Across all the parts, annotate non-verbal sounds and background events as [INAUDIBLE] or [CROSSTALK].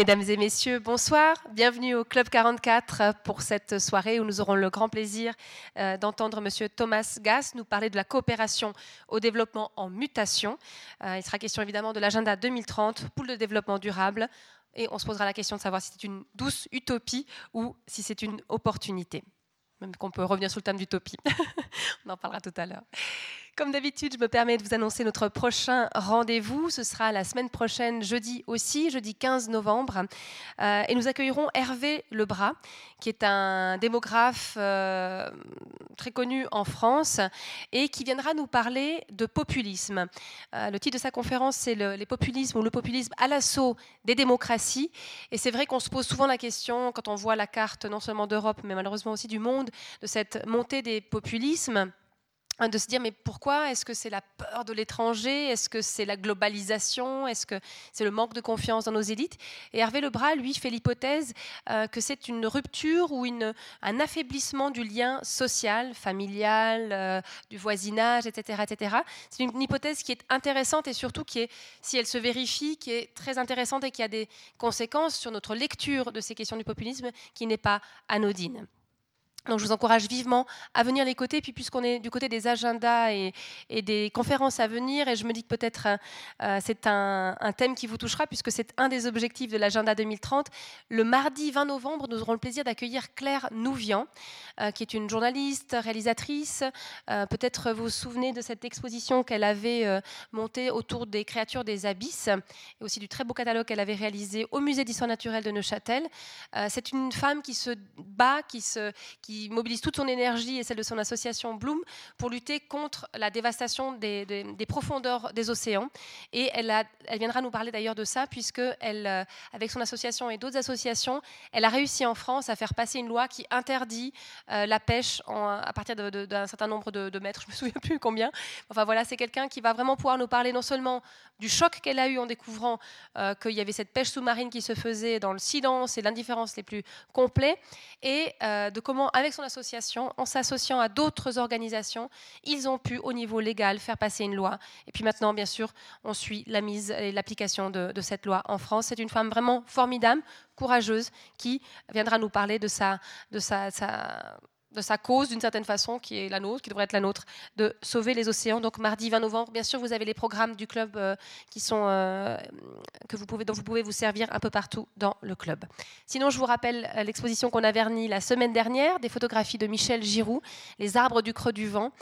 Mesdames et messieurs, bonsoir. Bienvenue au Club 44 pour cette soirée où nous aurons le grand plaisir euh, d'entendre Monsieur Thomas Gass nous parler de la coopération au développement en mutation. Euh, il sera question évidemment de l'agenda 2030, poule de développement durable. Et on se posera la question de savoir si c'est une douce utopie ou si c'est une opportunité. Même qu'on peut revenir sur le thème d'utopie. [LAUGHS] on en parlera tout à l'heure. Comme d'habitude, je me permets de vous annoncer notre prochain rendez-vous. Ce sera la semaine prochaine, jeudi aussi, jeudi 15 novembre. Euh, et nous accueillerons Hervé Lebras, qui est un démographe euh, très connu en France et qui viendra nous parler de populisme. Euh, le titre de sa conférence, c'est les populismes ou le populisme à l'assaut des démocraties. Et c'est vrai qu'on se pose souvent la question, quand on voit la carte non seulement d'Europe, mais malheureusement aussi du monde, de cette montée des populismes de se dire mais pourquoi Est-ce que c'est la peur de l'étranger? Est-ce que c'est la globalisation? Est-ce que c'est le manque de confiance dans nos élites? Et Hervé Lebras, lui, fait l'hypothèse euh, que c'est une rupture ou une, un affaiblissement du lien social, familial, euh, du voisinage, etc. etc. C'est une, hypothèse qui est intéressante et surtout qui est, si elle se vérifie, qui est très intéressante et qui a des conséquences sur notre lecture de ces questions du populisme qui n'est pas anodine. Donc je vous encourage vivement à venir les côtés. Puis puisqu'on est du côté des agendas et, des conférences à venir, et je me dis que peut-être euh, c'est un, thème qui vous touchera, puisque c'est un des objectifs de l'agenda 2030. Le mardi 20 novembre, nous aurons le plaisir d'accueillir Claire Nouvian, euh, qui est une journaliste, réalisatrice. Euh, peut-être vous vous souvenez de cette exposition qu'elle avait montée autour des créatures des abysses, et aussi du très beau catalogue qu'elle avait réalisé au Musée d'histoire naturelle de Neuchâtel. c'est une femme qui se bat, qui se... mobilise toute son énergie et celle de son association Bloom pour lutter contre la dévastation des, profondeurs des océans. Et elle, elle viendra nous parler d'ailleurs de ça, puisque elle, euh, avec son association et d'autres associations, elle a réussi en France à faire passer une loi qui interdit euh, la pêche à partir d'un certain nombre de, mètres, [LAUGHS] je ne me souviens plus combien. Enfin voilà, c'est quelqu'un qui va vraiment pouvoir nous parler non seulement du choc qu'elle a eu en découvrant euh, qu'il y avait cette pêche sous-marine qui se faisait dans le silence et l'indifférence les plus complets, et de comment avec son association, en s'associant à d'autres organisations, ils ont pu, au niveau légal, faire passer une loi. Et puis maintenant, bien sûr, on suit la mise et l'application de, cette loi en France. C'est une femme vraiment formidable, courageuse, qui viendra nous parler de sa, de sa cause d'une certaine façon, qui est la nôtre, qui devrait être la nôtre, de sauver les océans. Donc mardi 20 novembre, bien sûr, vous avez les programmes du club euh, qui sont, euh, que vous pouvez, dont vous pouvez vous servir un peu partout dans le club. Sinon, je vous rappelle euh, l'exposition qu'on a vernie la semaine dernière, des photographies de Michel Giroux, Les arbres du creux du vent.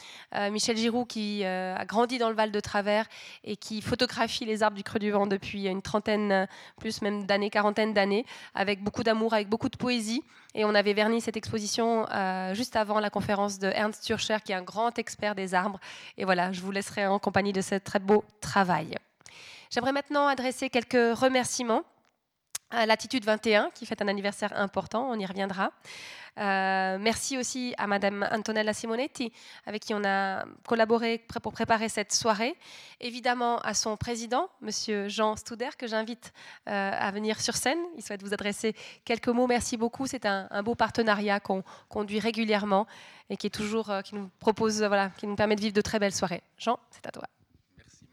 Michel Giroux qui a grandi dans le Val de Travers et qui photographie les arbres du creux du vent depuis une trentaine, plus même d'années, quarantaine d'années, avec beaucoup d'amour, avec beaucoup de poésie. Et on avait verni cette exposition juste avant la conférence de Ernst Turcher, qui est un grand expert des arbres. Et voilà, je vous laisserai en compagnie de ce très beau travail. J'aimerais maintenant adresser quelques remerciements à Latitude 21, qui fait un anniversaire important, on y reviendra. Euh, merci aussi à Madame Antonella Simonetti, avec qui on a collaboré pour préparer cette soirée. Évidemment à son président, Monsieur Jean Studer, que j'invite euh, à venir sur scène. Il souhaite vous adresser quelques mots. Merci beaucoup. C'est un, beau partenariat qu'on conduit régulièrement et qui est toujours, euh, qui nous propose, voilà, qui nous permet de vivre de très belles soirées. Jean, c'est à toi. Merci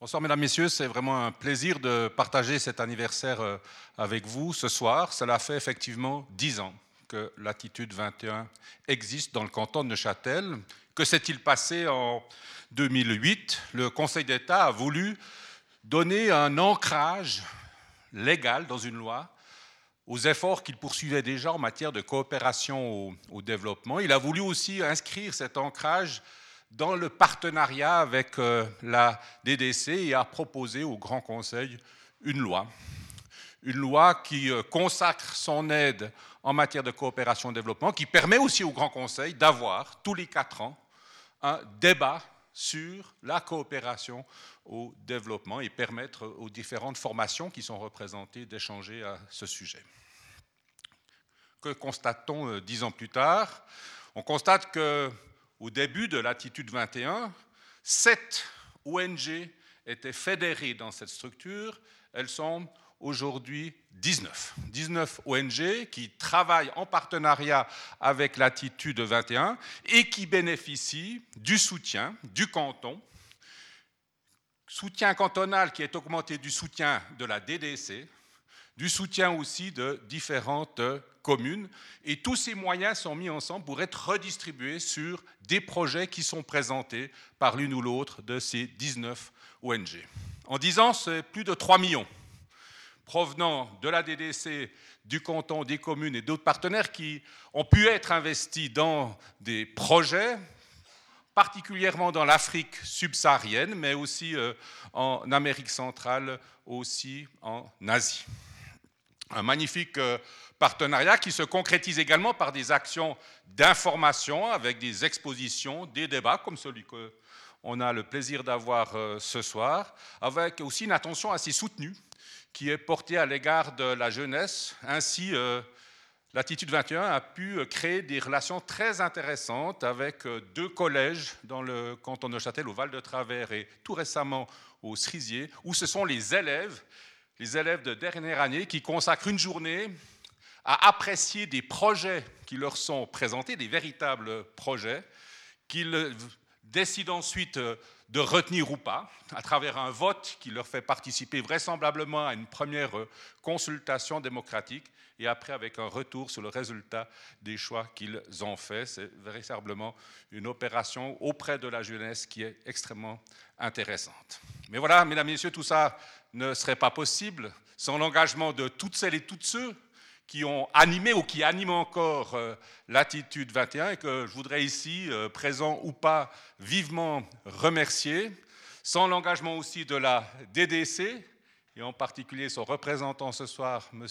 Bonsoir mesdames, messieurs, c'est vraiment un plaisir de partager cet anniversaire avec vous ce soir. Cela fait effectivement dix ans que l'attitude 21 existe dans le canton de Neuchâtel. Que s'est-il passé en 2008 Le Conseil d'État a voulu donner un ancrage légal dans une loi aux efforts qu'il poursuivait déjà en matière de coopération au, développement. Il a voulu aussi inscrire cet ancrage dans le partenariat avec euh, la DDC et a proposé au Grand Conseil une loi. Une loi qui euh, consacre son aide en matière de coopération et développement, qui permet aussi au Grand Conseil d'avoir tous les quatre ans un débat sur la coopération au développement et permettre aux différentes formations qui sont représentées d'échanger à ce sujet. Que constate-t-on euh, dix ans plus tard? On constate qu'au début de l'attitude 21, sept ONG étaient fédérées dans cette structure. Elles sont aujourd'hui 19. 19 ONG qui travaillent en partenariat avec l'attitude 21 et qui bénéficient du soutien du canton, soutien cantonal qui est augmenté du soutien de la DDC, du soutien aussi de différentes communes. Et tous ces moyens sont mis ensemble pour être redistribués sur des projets qui sont présentés par l'une ou l'autre de ces 19 ONG. En 10 ans, c'est plus de 3 millions provenant de la DDC, du canton, des communes et d'autres partenaires qui ont pu être investis dans des projets, particulièrement dans l'Afrique subsaharienne, mais aussi euh, en Amérique centrale, aussi en Asie. Un magnifique euh, partenariat qui se concrétise également par des actions d'information avec des expositions, des débats comme celui qu'on a le plaisir d'avoir euh, ce soir, avec aussi une attention assez soutenue qui est portée à l'égard de la jeunesse. Ainsi, euh, L'attitude 21 a pu euh, créer des relations très intéressantes avec euh, deux collèges dans le canton de Châtel, au Val de Travers et tout récemment au Cerisier, où ce sont les élèves, les élèves de dernière année, qui consacrent une journée à apprécier des projets qui leur sont présentés, des véritables projets, qu'ils décident ensuite de retenir ou pas, à travers un vote qui leur fait participer vraisemblablement à une première euh, consultation démocratique, et après avec un retour sur le résultat des choix qu'ils ont faits. C'est véritablement une opération auprès de la jeunesse qui est extrêmement intéressante. Mais voilà, mesdames et messieurs, tout ça ne serait pas possible sans l'engagement de toutes celles et tous ceux qui ont animé ou qui animent encore euh, l'attitude 21 et que je voudrais ici, euh, présent ou pas, vivement remercier, sans l'engagement aussi de la DDC, et en particulier son représentant ce soir, M.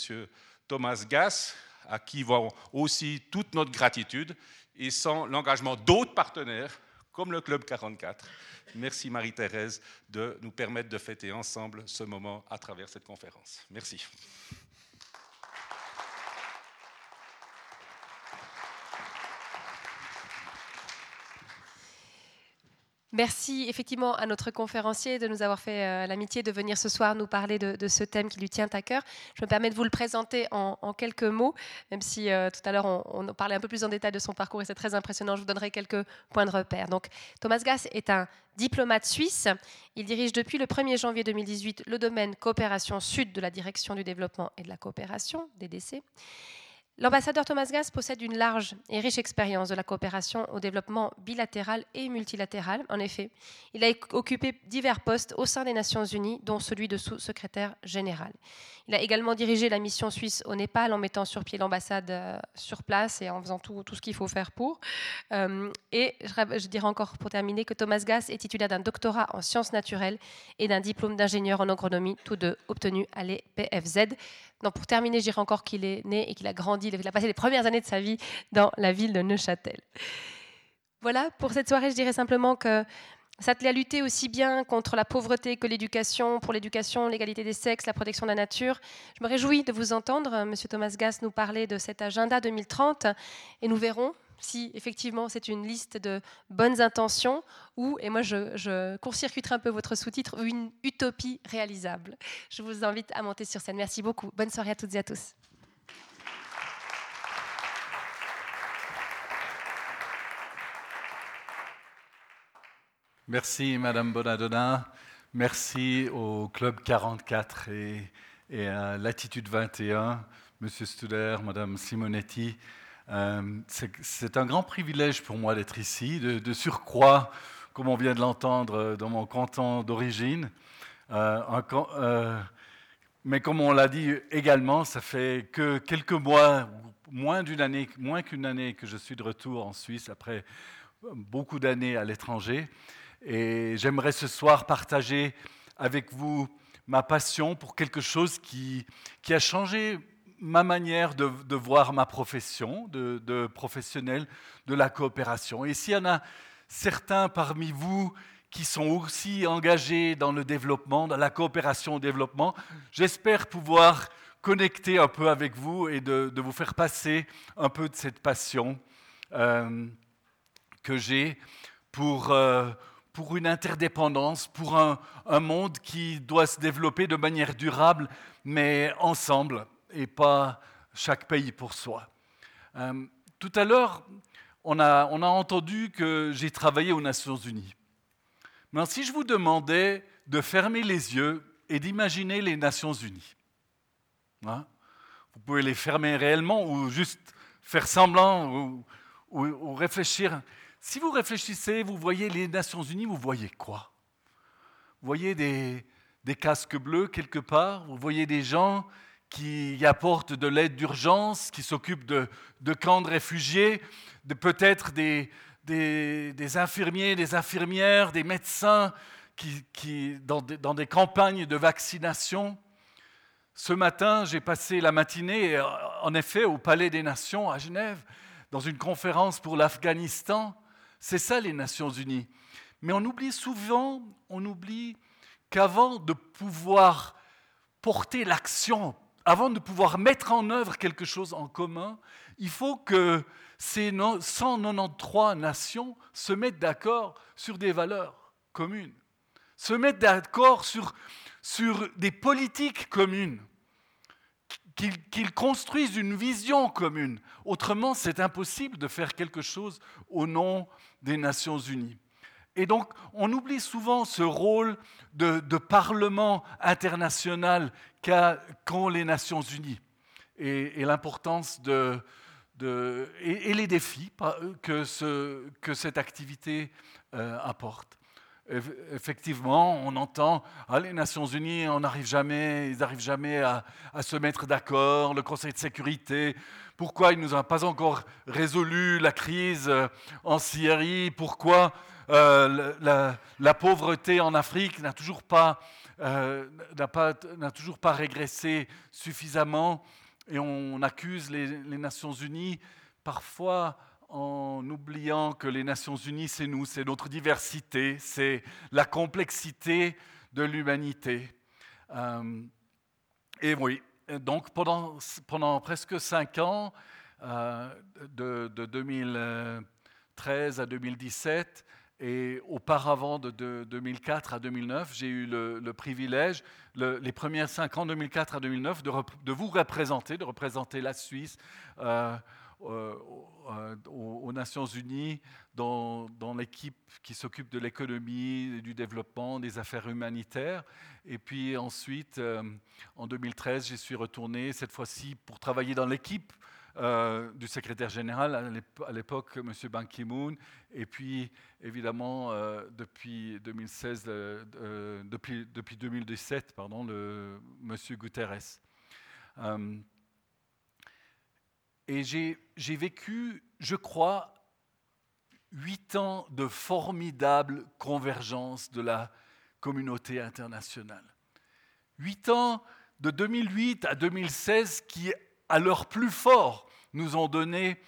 Thomas Gass, à qui va aussi toute notre gratitude, et sans l'engagement d'autres partenaires, comme le Club 44. Merci Marie-Thérèse de nous permettre de fêter ensemble ce moment à travers cette conférence. Merci. Merci effectivement à notre conférencier de nous avoir fait euh, l'amitié de venir ce soir nous parler de, ce thème qui lui tient à cœur. Je me permets de vous le présenter en, quelques mots, même si euh, tout à l'heure on, on, parlait un peu plus en détail de son parcours et c'est très impressionnant. Je vous donnerai quelques points de repère. Donc, Thomas Gass est un diplomate suisse. Il dirige depuis le 1er janvier 2018 le domaine coopération sud de la direction du développement et de la coopération, DDC. L'ambassadeur Thomas Gass possède une large et riche expérience de la coopération au développement bilatéral et multilatéral. En effet, il a occupé divers postes au sein des Nations Unies, dont celui de sous-secrétaire général. Il a également dirigé la mission suisse au Népal en mettant sur pied l'ambassade euh, sur place et en faisant tout, ce qu'il faut faire pour. Euh, et je, dirais encore pour terminer que Thomas Gass est titulaire d'un doctorat en sciences naturelles et d'un diplôme d'ingénieur en agronomie, tous deux obtenus à l'EPFZ. Pour terminer, je dirais encore qu'il est né et qu'il a grandi, il a passé les premières années de sa vie dans la ville de Neuchâtel. Voilà, pour cette soirée, je dirais simplement que s'atteler à lutter aussi bien contre la pauvreté que l'éducation, pour l'éducation, l'égalité des sexes, la protection de la nature. Je me réjouis de vous entendre, Monsieur Thomas Gass, nous parler de cet agenda 2030 et nous verrons si effectivement c'est une liste de bonnes intentions ou, et moi je, je court-circuiterai un peu votre sous-titre, une utopie réalisable. Je vous invite à monter sur scène. Merci beaucoup. Bonne soirée à toutes et à tous. Merci Madame Bonadonna, merci au Club 44 et, à Latitude 21, Monsieur Studer, Madame Simonetti. Euh, c'est un grand privilège pour moi d'être ici, de, surcroît, comme on vient de l'entendre, dans mon canton d'origine. Euh, euh, mais comme on l'a dit également, ça fait que quelques mois, moins d'une année, moins qu'une année que je suis de retour en Suisse après beaucoup d'années à l'étranger. Et j'aimerais ce soir partager avec vous ma passion pour quelque chose qui, qui a changé ma manière de, voir ma profession de, de, professionnel de la coopération. Et s'il y en a certains parmi vous qui sont aussi engagés dans le développement, dans la coopération au développement, j'espère pouvoir connecter un peu avec vous et de, vous faire passer un peu de cette passion euh, que j'ai pour, euh, pour une interdépendance, pour un, monde qui doit se développer de manière durable, mais ensemble et pas chaque pays pour soi. Euh, tout à l'heure, on a, entendu que j'ai travaillé aux Nations Unies. Mais si je vous demandais de fermer les yeux et d'imaginer les Nations Unies, Hein. Vous pouvez les fermer réellement ou juste faire semblant ou, réfléchir. Si vous réfléchissez, vous voyez les Nations Unies, vous voyez quoi? Vous voyez des, des casques bleus quelque part, vous voyez des gens qui apportent de l'aide d'urgence, qui s'occupent de, de, camps de réfugiés, de peut-être des, des, infirmiers, des infirmières, des médecins qui, qui dans, dans, des, campagnes de vaccination? Ce matin, j'ai passé la matinée, en effet, au Palais des Nations à Genève, dans une conférence pour l'Afghanistan. C'est ça les Nations Unies. Mais on oublie souvent, on oublie qu'avant de pouvoir porter l'action, avant de pouvoir mettre en œuvre quelque chose en commun, il faut que ces 193 nations se mettent d'accord sur des valeurs communes, se mettent d'accord sur, sur des politiques communes, qu'ils construisent une vision commune. Autrement, c'est impossible de faire quelque chose au nom des Nations Unies. Et donc, on oublie souvent ce rôle de, parlement international qu'ont les Nations Unies et, l'importance de, et, les défis que, ce, que cette activité euh, apporte. Effectivement, on entend ah, les Nations Unies, on n'arrive jamais, ils n'arrivent jamais à, se mettre d'accord. Le Conseil de sécurité, pourquoi il nous a pas encore résolu la crise euh, en Syrie? Pourquoi euh, la, pauvreté en Afrique n'a toujours pas, euh, n'a toujours pas régressé suffisamment? Et on accuse les, Nations Unies parfois en oubliant que les Nations Unies, c'est nous, c'est notre diversité, c'est la complexité de l'humanité. Euh, et oui, donc pendant, pendant presque cinq ans, de, de, 2013 à 2017, et auparavant, de, 2004 à 2009, j'ai eu le, privilège, les premières cinq ans, 2004 à 2009, de, vous représenter, de représenter la Suisse euh, euh, aux, Nations Unies dans, l'équipe qui s'occupe de l'économie, du développement, des affaires humanitaires. Et puis ensuite, euh, en 2013, j'y suis retourné, cette fois-ci pour travailler dans l'équipe euh, du secrétaire général à l'époque, M. Ban Ki-moon, et puis évidemment depuis 2016, euh, depuis, depuis 2017, pardon, M. Guterres. Et j'ai vécu, je crois, huit ans de formidable convergence de la communauté internationale. Huit ans de 2008 à 2016 qui à leur plus fort, nous ont donné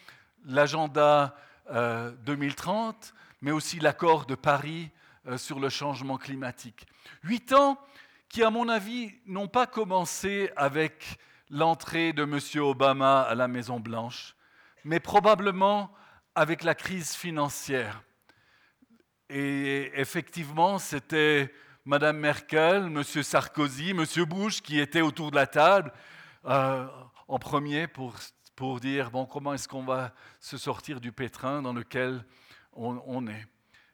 l'agenda 2030, euh, mais aussi l'accord de Paris euh, sur le changement climatique. Huit ans qui, à mon avis, n'ont pas commencé avec l'entrée de M. Obama à la Maison-Blanche, mais probablement avec la crise financière. Et effectivement, c'était Mme Merkel, M. Sarkozy, M. Bush qui étaient autour de la table. Euh, en premier pour, pour dire bon, comment est-ce qu'on va se sortir du pétrin dans lequel on, est.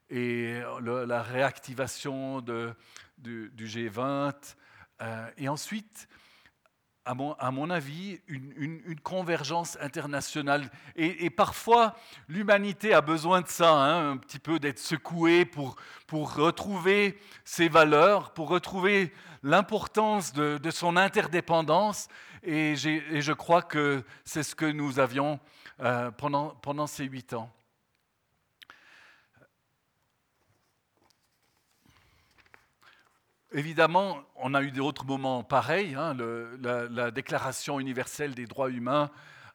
Et la réactivation du, G20. Euh, et ensuite, à mon, avis, une, convergence internationale. Et, parfois, l'humanité a besoin de ça, hein, un petit peu d'être secouée pour, pour retrouver ses valeurs, pour retrouver l'importance de, de, son interdépendance et, je crois que c'est ce que nous avions euh, pendant, pendant ces huit ans. Évidemment, on a eu d'autres moments pareils. Hein, la, Déclaration universelle des droits humains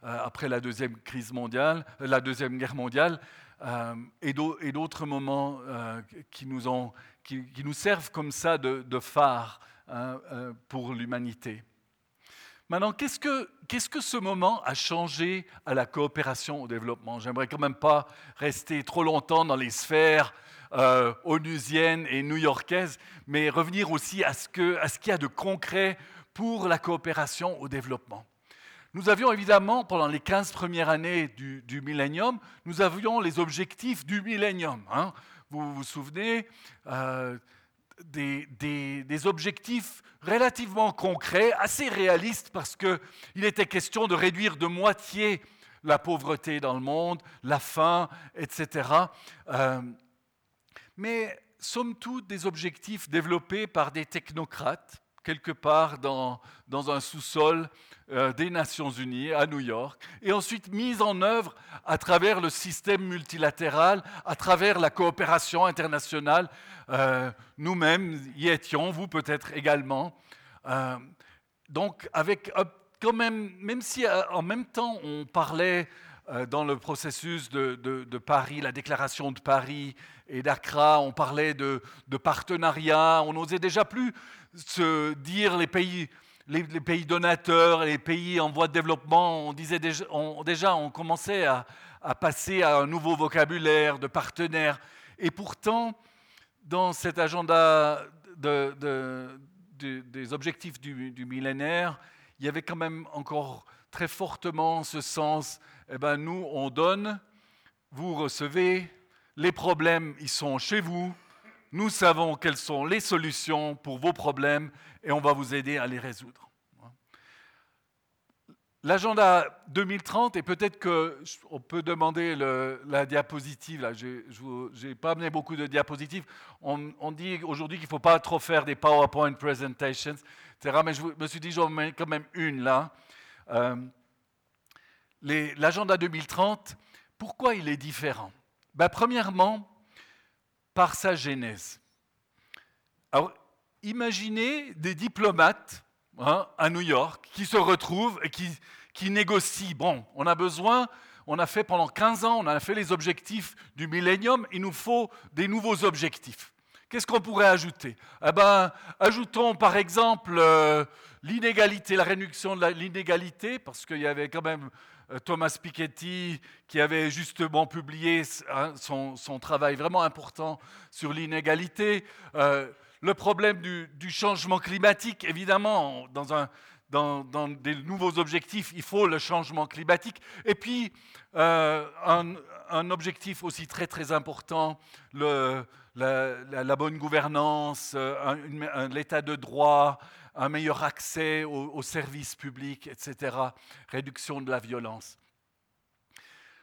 euh, après la deuxième crise mondiale, la deuxième guerre mondiale, euh, et d'autres moments qui, nous servent comme ça de, phare hein, pour l'humanité. Maintenant, qu'est-ce que, qu'est-ce que ce moment a changé à la coopération au développement? J'aimerais quand même pas rester trop longtemps dans les sphères euh, onusiennes et new-yorkaises, mais revenir aussi à ce, qu'il y a de concret pour la coopération au développement. Nous avions évidemment, pendant les 15 premières années du, du millénium, nous avions les objectifs du millénium. Hein. Vous vous souvenez, euh, des, objectifs relativement concrets, assez réalistes, parce qu'il était question de réduire de moitié la pauvreté dans le monde, la faim, etc. mais somme toute des objectifs développés par des technocrates quelque part dans, dans un sous-sol euh, des Nations Unies à New York, et ensuite mise en œuvre à travers le système multilatéral, à travers la coopération internationale? Euh, nous-mêmes y étions, vous peut-être également. Euh, donc, avec quand même, même si en même temps on parlait dans le processus de, Paris, la déclaration de Paris et d'Accra, on parlait de, partenariat, on n'osait déjà plus se dire les pays, les, pays donateurs, les pays en voie de développement, on disait déjà, on, commençait à, passer à un nouveau vocabulaire de partenaires. Et pourtant, dans cet agenda de, des objectifs du, millénaire, il y avait quand même encore très fortement ce sens, eh ben, nous, on donne, vous recevez, les problèmes, ils sont chez vous, nous savons quelles sont les solutions pour vos problèmes et on va vous aider à les résoudre. L'agenda 2030, et peut-être qu'on peut demander la diapositive, là, je n'ai pas amené beaucoup de diapositives, on, dit aujourd'hui qu'il ne faut pas trop faire des PowerPoint presentations, etc. Mais je me suis dit, j'en mets quand même une là. Euh, l'agenda 2030, pourquoi il est différent? Ben, Premièrement, par sa genèse. Alors, imaginez des diplomates hein, à New York qui se retrouvent et qui, négocient. Bon, on a besoin, on a fait pendant 15 ans, on a fait les objectifs du millénium, il nous faut des nouveaux objectifs. Qu'est-ce qu'on pourrait ajouter? Eh ben, Ajoutons par exemple euh, l'inégalité, la réduction de l'inégalité, parce qu'il y avait quand même Thomas Piketty, qui avait justement publié hein, son, travail vraiment important sur l'inégalité. Euh, le problème du, changement climatique, évidemment, dans, des nouveaux objectifs, il faut le changement climatique. Et puis, euh, un, objectif aussi très très important, le, la, bonne gouvernance, l'état de droit, un meilleur accès aux, services publics, etc., réduction de la violence.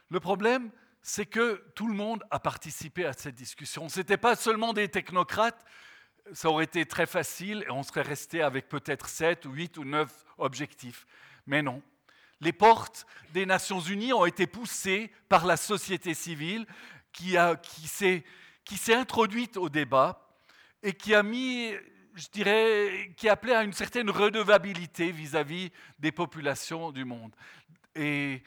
Le problème, c'est que tout le monde a participé à cette discussion. Ce n'était pas seulement des technocrates, ça aurait été très facile et on serait resté avec peut-être 7 ou 8 ou 9 objectifs. Mais non. Les portes des Nations Unies ont été poussées par la société civile qui, qui s'est introduite au débat et qui a mis je dirais, qui appelait à une certaine redevabilité vis-à-vis des populations du monde. Et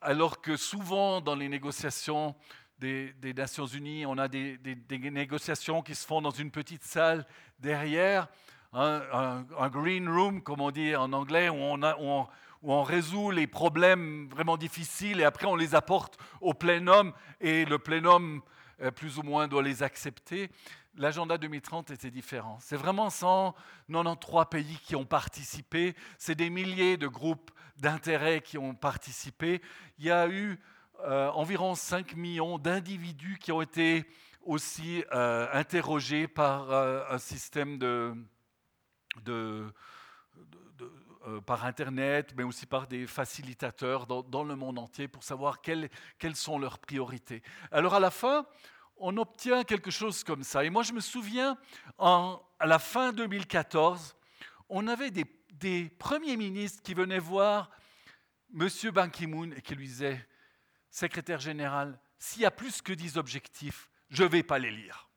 alors que souvent dans les négociations des, Nations Unies, on a des, négociations qui se font dans une petite salle derrière, un, green room, comme on dit en anglais, où on, où on résout les problèmes vraiment difficiles et après on les apporte au plénum et le plénum euh, plus ou moins doit les accepter l'agenda 2030 était différent. C'est vraiment 193 pays qui ont participé, c'est des milliers de groupes d'intérêt qui ont participé. Il y a eu euh, environ 5 millions d'individus qui ont été aussi euh, interrogés par euh, un système de, par Internet, mais aussi par des facilitateurs dans, le monde entier pour savoir quelles, quelles sont leurs priorités. Alors à la fin, on obtient quelque chose comme ça. Et moi, je me souviens, à la fin 2014, on avait des, premiers ministres qui venaient voir M. Ban Ki-moon et qui lui disaient, secrétaire général, s'il y a plus que 10 objectifs, je ne vais pas les lire.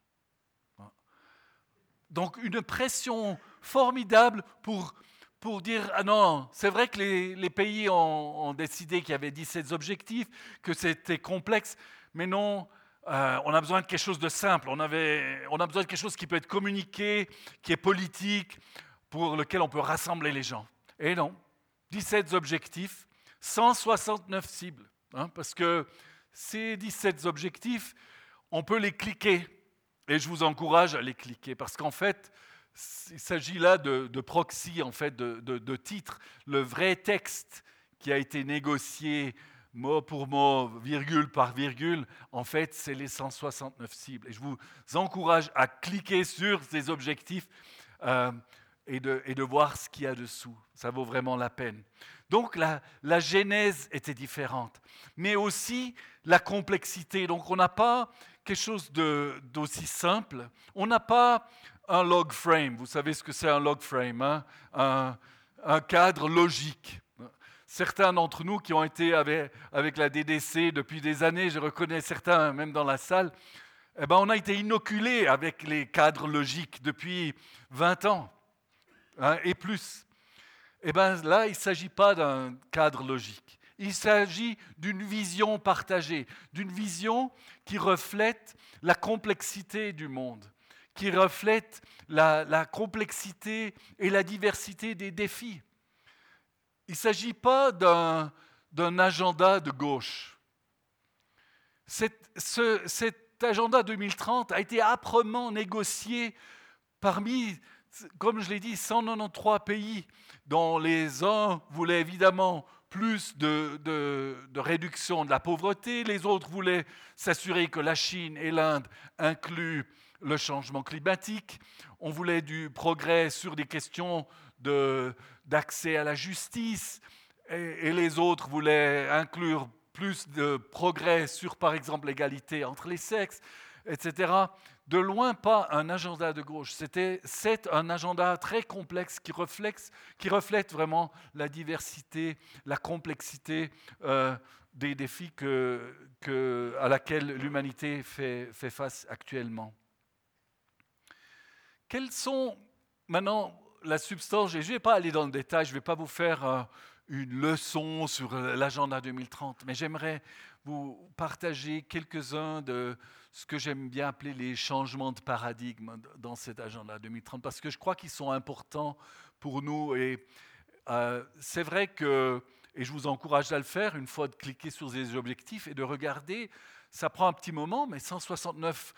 Donc une pression formidable pour, pour dire, ah non, c'est vrai que les, pays ont, ont décidé qu'il y avait 17 objectifs, que c'était complexe, mais non, euh, on a besoin de quelque chose de simple, on, avait, on a besoin de quelque chose qui peut être communiqué, qui est politique, pour lequel on peut rassembler les gens. Et non, 17 objectifs, 169 cibles, hein, parce que ces 17 objectifs, on peut les cliquer, et je vous encourage à les cliquer, parce qu'en fait, il s'agit là de, proxy, en fait, de, de, titres. Le vrai texte qui a été négocié mot pour mot, virgule par virgule, en fait, c'est les 169 cibles. Et je vous encourage à cliquer sur ces objectifs euh, et, de, voir ce qu'il y a dessous. Ça vaut vraiment la peine. Donc la, la genèse était différente, mais aussi la complexité. Donc on n'a pas quelque chose d'aussi simple. On n'a pas un log frame. Vous savez ce que c'est un log frame, hein? un, un cadre logique certains d'entre nous qui ont été avec, la DDC depuis des années, je reconnais certains même dans la salle, eh ben, on a été inoculés avec les cadres logiques depuis 20 ans hein, et plus. Eh ben, là, il ne s'agit pas d'un cadre logique. Il s'agit d'une vision partagée, d'une vision qui reflète la complexité du monde, qui reflète la complexité et la diversité des défis. Il ne s'agit pas d'un agenda de gauche. Cet, agenda 2030 a été âprement négocié parmi, comme je l'ai dit, 193 pays, dont les uns voulaient évidemment plus de, réduction de la pauvreté, les autres voulaient s'assurer que la Chine et l'Inde incluent le changement climatique, on voulait du progrès sur des questions d'accès à la justice, et, les autres voulaient inclure plus de progrès sur, par exemple, l'égalité entre les sexes, etc. De loin, pas un agenda de gauche. C'est un agenda très complexe qui reflète, qui reflète vraiment la diversité, la complexité euh, des défis que, que, à laquelle l'humanité fait, fait face actuellement. Quels sont maintenant la substance, je ne vais pas aller dans le détail, je ne vais pas vous faire euh, une leçon sur l'agenda 2030, mais j'aimerais vous partager quelques-uns de ce que j'aime bien appeler les changements de paradigme dans cet agenda 2030, parce que je crois qu'ils sont importants pour nous. Et euh, c'est vrai que, et je vous encourage à le faire, une fois de cliquer sur ces objectifs et de regarder ça prend un petit moment, mais 169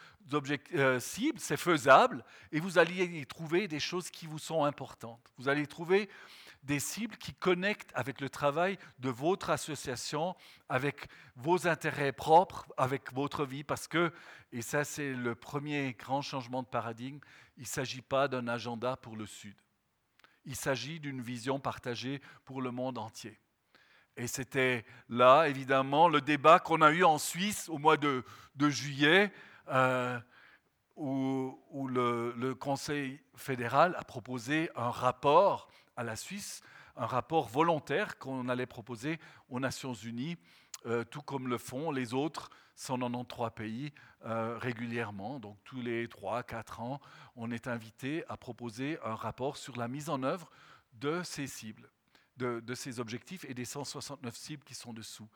euh, cibles, c'est faisable, et vous allez y trouver des choses qui vous sont importantes. Vous allez trouver des cibles qui connectent avec le travail de votre association, avec vos intérêts propres, avec votre vie, parce que, et ça c'est le premier grand changement de paradigme, il ne s'agit pas d'un agenda pour le Sud. Il s'agit d'une vision partagée pour le monde entier. Et c'était là, évidemment, le débat qu'on a eu en Suisse au mois de, juillet, euh, où, le, Conseil fédéral a proposé un rapport à la Suisse, un rapport volontaire qu'on allait proposer aux Nations Unies, euh, tout comme le font les autres 193 pays euh, régulièrement. Donc tous les 3-4 ans, on est invité à proposer un rapport sur la mise en œuvre de ces cibles de, ces objectifs et des 169 cibles qui sont dessous.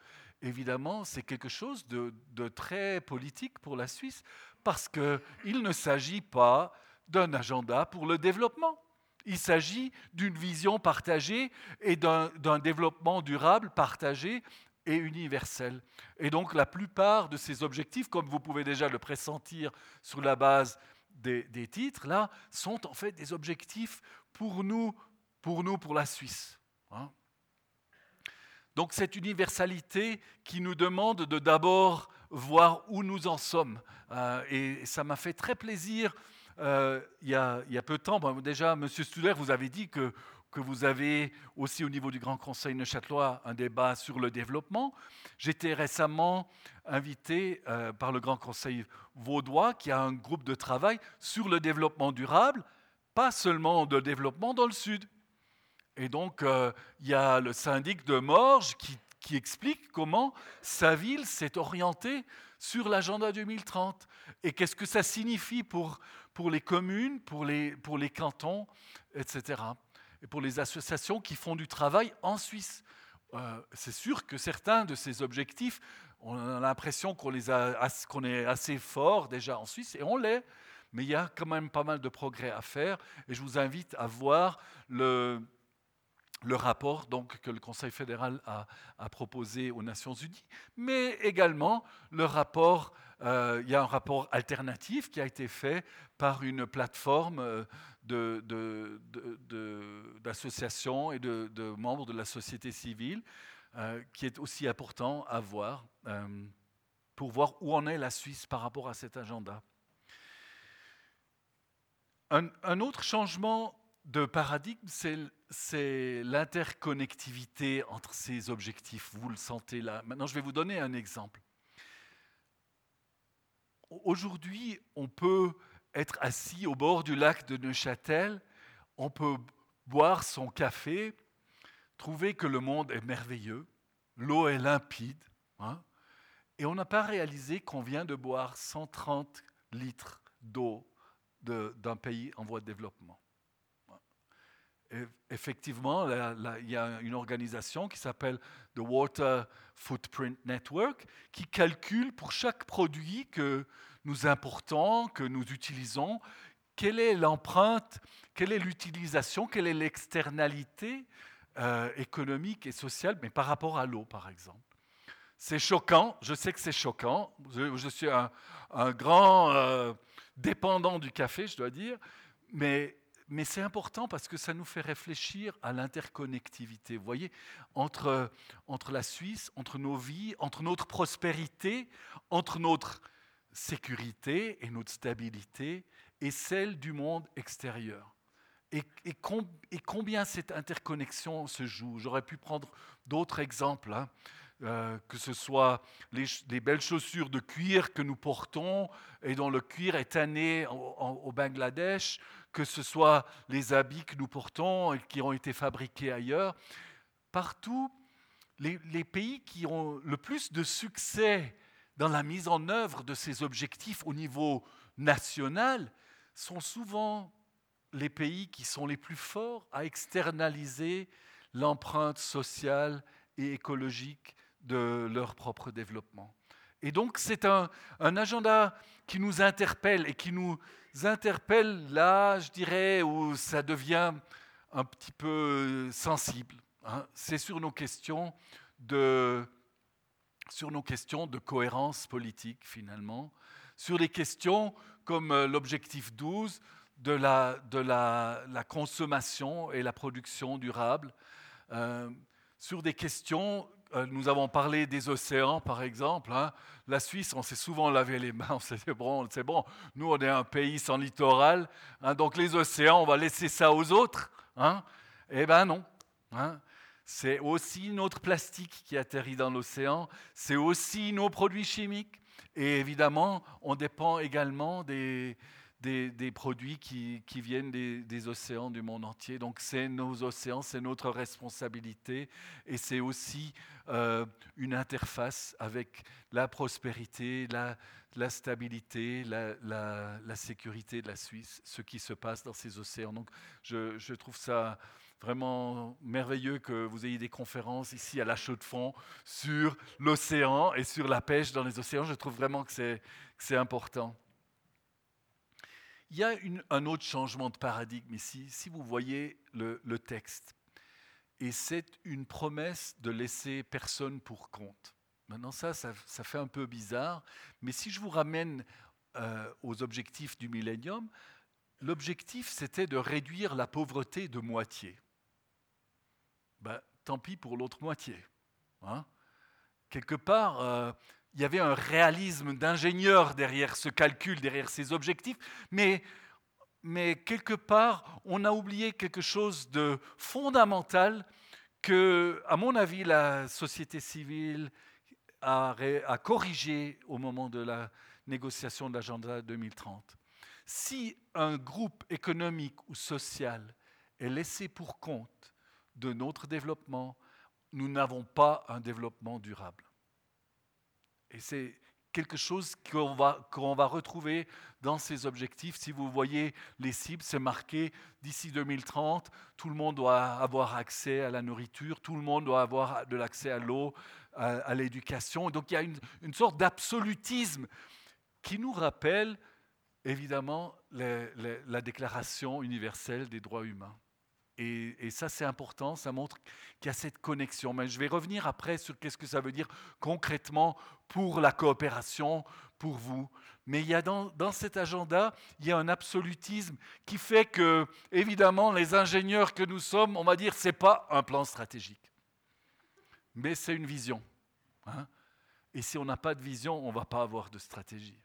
Évidemment, c'est quelque chose de, très politique pour la Suisse parce qu'il ne s'agit pas d'un agenda pour le développement. Il s'agit d'une vision partagée et d'un développement durable partagé et universel. Et donc la plupart de ces objectifs, comme vous pouvez déjà le pressentir sur la base des, des titres, là, sont en fait des objectifs pour nous, pour nous, pour la Suisse. Hein? Donc cette universalité qui nous demande de d'abord voir où nous en sommes. Euh, et ça m'a fait très plaisir. Euh, il, y a, peu de temps, déjà, M. Studer, vous avez dit que, que vous avez aussi au niveau du Grand Conseil neuchâtelois un débat sur le développement. J'étais récemment invité euh, par le Grand Conseil vaudois qui a un groupe de travail sur le développement durable, pas seulement de développement dans le Sud, et donc, euh, il y a le syndic de Morges qui, explique comment sa ville s'est orientée sur l'agenda 2030 et qu'est-ce que ça signifie pour, pour les communes, pour les, pour les cantons, etc. Et pour les associations qui font du travail en Suisse. Euh, c'est sûr que certains de ces objectifs, on a l'impression qu'on qu'on est assez fort déjà en Suisse, et on l'est, mais il y a quand même pas mal de progrès à faire, et je vous invite à voir le, le rapport donc, que le Conseil fédéral a, proposé aux Nations Unies, mais également le rapport, euh, il y a un rapport alternatif qui a été fait par une plateforme euh, d'associations et de, membres de la société civile euh, qui est aussi important à voir pour voir où en est la Suisse par rapport à cet agenda. Un, autre changement de paradigme, c'est l'interconnectivité entre ces objectifs. Vous le sentez là. Maintenant, je vais vous donner un exemple. Aujourd'hui, on peut être assis au bord du lac de Neuchâtel, on peut boire son café, trouver que le monde est merveilleux, l'eau est limpide, hein, et on n'a pas réalisé qu'on vient de boire 130 litres d'eau d'un pays en voie de développement. Effectivement, il y a une organisation qui s'appelle The Water Footprint Network qui calcule pour chaque produit que nous importons, que nous utilisons, quelle est l'empreinte, quelle est l'utilisation, quelle est l'externalité euh, économique et sociale, mais par rapport à l'eau, par exemple. C'est choquant, je sais que c'est choquant, je, suis un, grand euh, dépendant du café, je dois dire, mais, mais c'est important parce que ça nous fait réfléchir à l'interconnectivité, vous voyez, entre, entre la Suisse, entre nos vies, entre notre prospérité, entre notre sécurité et notre stabilité et celle du monde extérieur. Et, combien cette interconnexion se joue? J'aurais pu prendre d'autres exemples, hein. euh, que ce soit les, belles chaussures de cuir que nous portons et dont le cuir est tanné au, Bangladesh, que ce soit les habits que nous portons et qui ont été fabriqués ailleurs. Partout, les, pays qui ont le plus de succès dans la mise en œuvre de ces objectifs au niveau national sont souvent les pays qui sont les plus forts à externaliser l'empreinte sociale et écologique de leur propre développement. Et donc c'est un, agenda qui nous interpelle et qui nous interpelle là, je dirais, où ça devient un petit peu sensible. Hein. C'est sur nos questions de sur nos questions de cohérence politique finalement, sur des questions comme euh, l'objectif 12 de la, de la, consommation et la production durable, euh, sur des questions, euh, nous avons parlé des océans par exemple, hein. la Suisse, on s'est souvent lavé les mains, [LAUGHS] on s'est dit, bon, c'est bon, nous on est un pays sans littoral, hein, donc les océans, on va laisser ça aux autres. Hein. Eh bien non. C'est aussi notre plastique qui atterrit dans l'océan, c'est aussi nos produits chimiques. Et évidemment, on dépend également des, des, produits qui, viennent des, océans du monde entier. Donc c'est nos océans, c'est notre responsabilité et c'est aussi euh, une interface avec la prospérité, la, stabilité, la, la, sécurité de la Suisse, ce qui se passe dans ces océans. Donc je, je trouve ça vraiment merveilleux que vous ayez des conférences ici à la Chaux de Fonds sur l'océan et sur la pêche dans les océans. Je trouve vraiment que c'est important. Il y a un autre changement de paradigme ici, si vous voyez le, texte. Et c'est une promesse de laisser personne pour compte. Maintenant, ça, ça, fait un peu bizarre, mais si je vous ramène euh, aux objectifs du millénium, l'objectif, c'était de réduire la pauvreté de moitié. Ben, tant pis pour l'autre moitié. Hein. Quelque part, euh, il y avait un réalisme d'ingénieur derrière ce calcul, derrière ces objectifs, mais, quelque part, on a oublié quelque chose de fondamental que, à mon avis, la société civile a, a corrigé au moment de la négociation de l'agenda 2030. Si un groupe économique ou social est laissé pour compte de notre développement, nous n'avons pas un développement durable. Et c'est quelque chose qu'on va, retrouver dans ces objectifs. Si vous voyez les cibles, c'est marqué d'ici 2030, tout le monde doit avoir accès à la nourriture, tout le monde doit avoir de l'accès à l'eau, à, l'éducation. Donc il y a une sorte d'absolutisme qui nous rappelle évidemment la Déclaration universelle des droits humains. Et, ça, c'est important, ça montre qu'il y a cette connexion. Mais je vais revenir après sur qu'est-ce que ça veut dire concrètement pour la coopération, pour vous. Mais il y a dans, dans cet agenda, il y a un absolutisme qui fait que, évidemment, les ingénieurs que nous sommes, on va dire, ce n'est pas un plan stratégique. mais c'est une vision. Hein. Et si on n'a pas de vision, on ne va pas avoir de stratégie.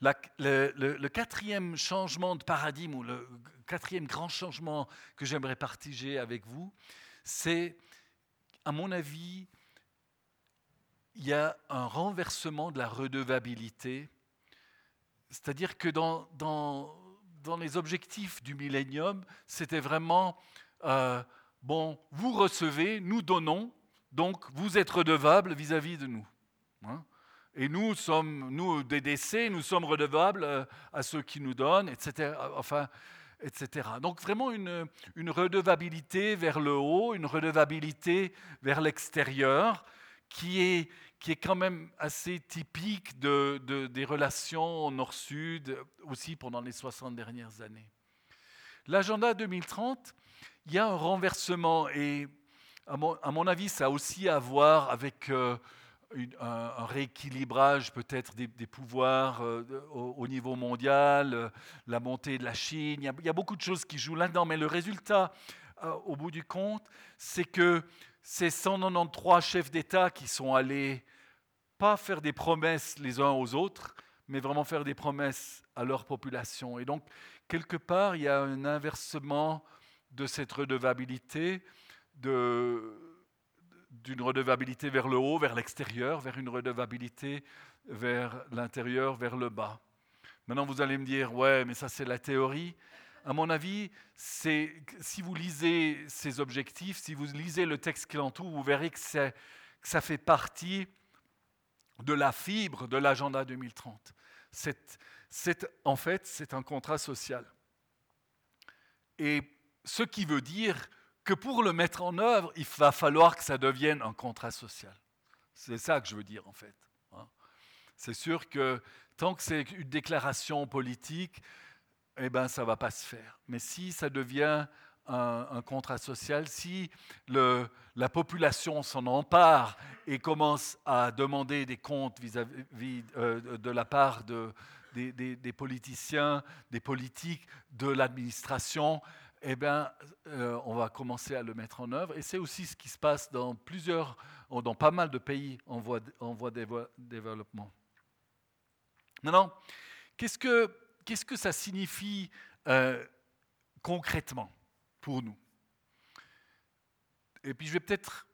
le, quatrième changement de paradigme, ou le quatrième grand changement que j'aimerais partager avec vous, c'est, à mon avis, il y a un renversement de la redevabilité. C'est-à-dire que dans, dans, dans, les objectifs du millénium, c'était vraiment, euh, bon, vous recevez, nous donnons, donc vous êtes redevables vis-à-vis de nous. Hein. et nous sommes, nous, des décès, nous sommes redevables euh, à ceux qui nous donnent, etc. Enfin, Donc vraiment une, une redevabilité vers le haut, une redevabilité vers l'extérieur, qui est, qui est quand même assez typique de, des relations nord-sud, aussi pendant les 60 dernières années. L'agenda 2030, il y a un renversement et à mon, avis, ça a aussi à voir avec euh, un, rééquilibrage peut-être des, pouvoirs euh, au, niveau mondial, euh, la montée de la Chine. Il y, a, beaucoup de choses qui jouent là-dedans, mais le résultat, au bout du compte, c'est que ces 193 chefs d'État qui sont allés pas faire des promesses les uns aux autres, mais vraiment faire des promesses à leur population. Et donc, quelque part, il y a un inversement de cette redevabilité, d'une redevabilité vers le haut, vers l'extérieur, vers une redevabilité vers l'intérieur, vers le bas. Maintenant, vous allez me dire, ouais, mais ça c'est la théorie. À mon avis, si vous lisez ces objectifs, si vous lisez le texte qui l'entoure, vous verrez que, ça fait partie de la fibre de l'agenda 2030. C'est, en fait, c'est un contrat social. Et ce qui veut dire que pour le mettre en œuvre, il va falloir que ça devienne un contrat social. C'est ça que je veux dire en fait. Hein. C'est sûr que tant que c'est une déclaration politique, eh ben, ça ne va pas se faire. Mais si ça devient un, contrat social, si la population s'en empare et commence à demander des comptes vis-à-vis euh, de la part de, des, des, politiciens, des politiques, de l'administration, eh bien, euh, on va commencer à le mettre en œuvre. Et c'est aussi ce qui se passe dans plusieurs, dans pas mal de pays en voie, de développement. Maintenant, qu'est-ce que, qu'est-ce que ça signifie euh, concrètement pour nous? Et puis je vais peut-être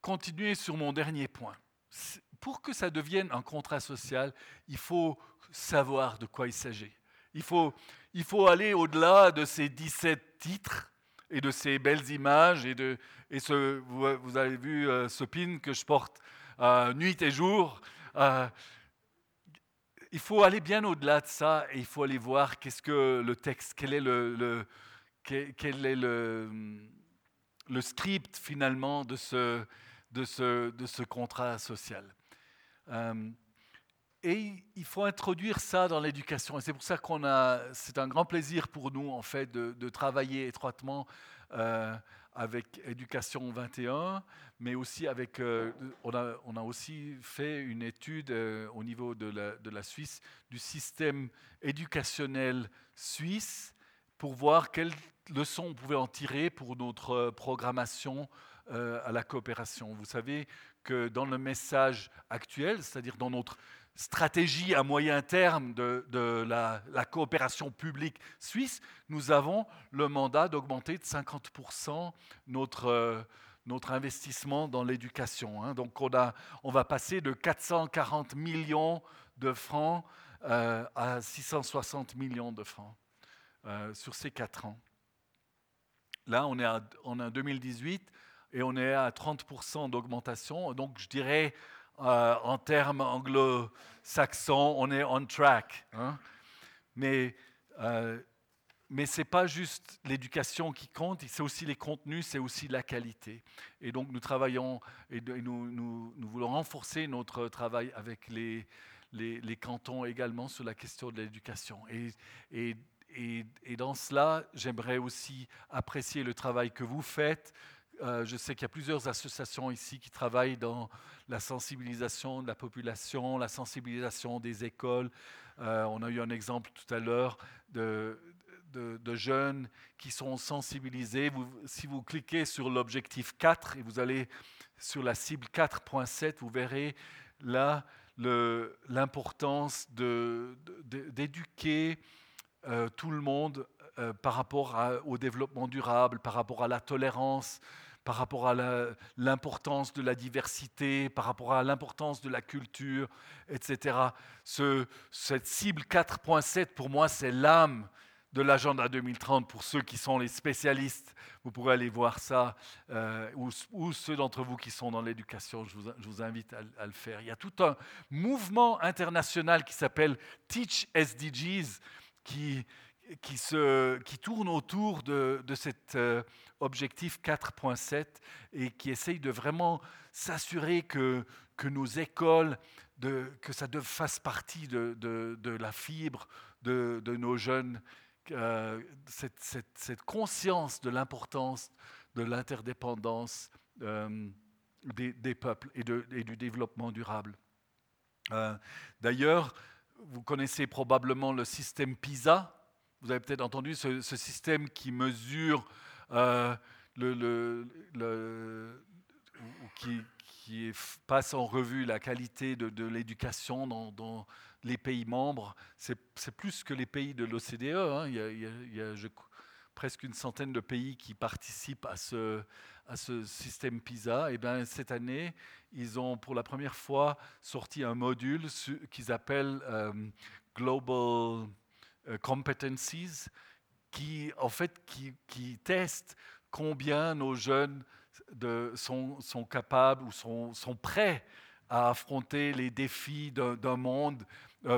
continuer sur mon dernier point. Pour que ça devienne un contrat social, il faut savoir de quoi il s'agit. Il faut, il faut aller au-delà de ces 17 titres et de ces belles images. Et, de, et ce, vous, avez vu euh, ce pin que je porte euh, nuit et jour. Euh, il faut aller bien au-delà de ça et il faut aller voir qu'est-ce que le texte, quel est le quel est le, le, script finalement de ce, de ce, de ce contrat social. Euh, et il faut introduire ça dans l'éducation. Et c'est pour ça qu'on a, c'est un grand plaisir pour nous en fait de, travailler étroitement euh, avec Éducation 21, mais aussi avec, euh, on, a, on, a, aussi fait une étude au niveau de la, de la Suisse du système éducationnel suisse pour voir quelles leçons on pouvait en tirer pour notre euh, programmation euh, à la coopération. Vous savez que dans le message actuel, c'est-à-dire dans notre stratégie à moyen terme de, la, coopération publique suisse, nous avons le mandat d'augmenter de 50% notre, euh, notre investissement dans l'éducation. Hein. Donc on, a, on va passer de 440 millions de francs à 660 millions de francs. Euh, sur ces quatre ans. Là, on est en 2018 et on est à 30% d'augmentation. Donc, je dirais, euh, en termes anglo-saxons, on est on track. Hein. Mais, euh, mais ce n'est pas juste l'éducation qui compte, c'est aussi les contenus, c'est aussi la qualité. Et donc, nous travaillons et nous, nous, voulons renforcer notre travail avec les, les, les, cantons également sur la question de l'éducation. Et, et et, dans cela, j'aimerais aussi apprécier le travail que vous faites. Euh, je sais qu'il y a plusieurs associations ici qui travaillent dans la sensibilisation de la population, la sensibilisation des écoles. Euh, on a eu un exemple tout à l'heure de, jeunes qui sont sensibilisés. si vous cliquez sur l'objectif 4 et vous allez sur la cible 4.7, vous verrez là l'importance d'éduquer euh, tout le monde euh, par rapport au développement durable, par rapport à la tolérance, par rapport à l'importance de la diversité, par rapport à l'importance de la culture, etc. Ce, cette cible 4.7, pour moi, c'est l'âme de l'agenda 2030 pour ceux qui sont les spécialistes. Vous pourrez aller voir ça, euh, ou, ceux d'entre vous qui sont dans l'éducation, je, vous, invite à, le faire. Il y a tout un mouvement international qui s'appelle Teach SDGs, qui, qui, se, qui tourne autour de, de cet euh, objectif 4.7 et qui essaye de vraiment s'assurer que, que nos écoles, de, que ça fasse partie de, de, de la fibre de, nos jeunes, euh, cette, cette, cette, conscience de l'importance de l'interdépendance euh, des, des, peuples et, et, du développement durable. D'ailleurs, vous connaissez probablement le système PISA, vous avez peut-être entendu ce, système qui mesure euh, le, qui, passe en revue la qualité de, l'éducation dans, les pays membres. C'est plus que les pays de l'OCDE. Hein. Il, y a, presque une centaine de pays qui participent à ce, système PISA. Et bien, cette année, ils ont pour la première fois sorti un module qu'ils appellent euh, Global competencies qui, en fait, qui, qui testent combien nos jeunes sont, sont, capables ou sont, sont prêts à affronter les défis d'un monde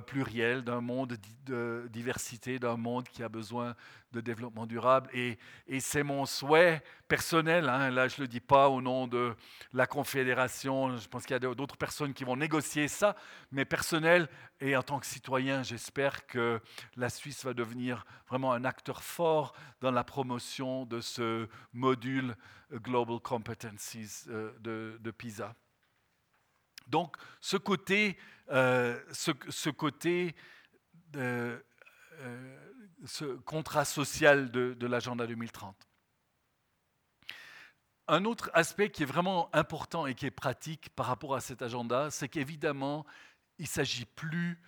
pluriel, d'un monde de diversité, d'un monde qui a besoin de développement durable. Et, et c'est mon souhait personnel, hein, là je ne le dis pas au nom de la Confédération, je pense qu'il y a d'autres personnes qui vont négocier ça, mais personnel et en tant que citoyen, j'espère que la Suisse va devenir vraiment un acteur fort dans la promotion de ce module Global Competencies euh, de, de PISA. Donc ce côté, euh, ce, côté euh, ce contrat social de, l'agenda 2030. Un autre aspect qui est vraiment important et qui est pratique par rapport à cet agenda, c'est qu'évidemment, il ne s'agit plus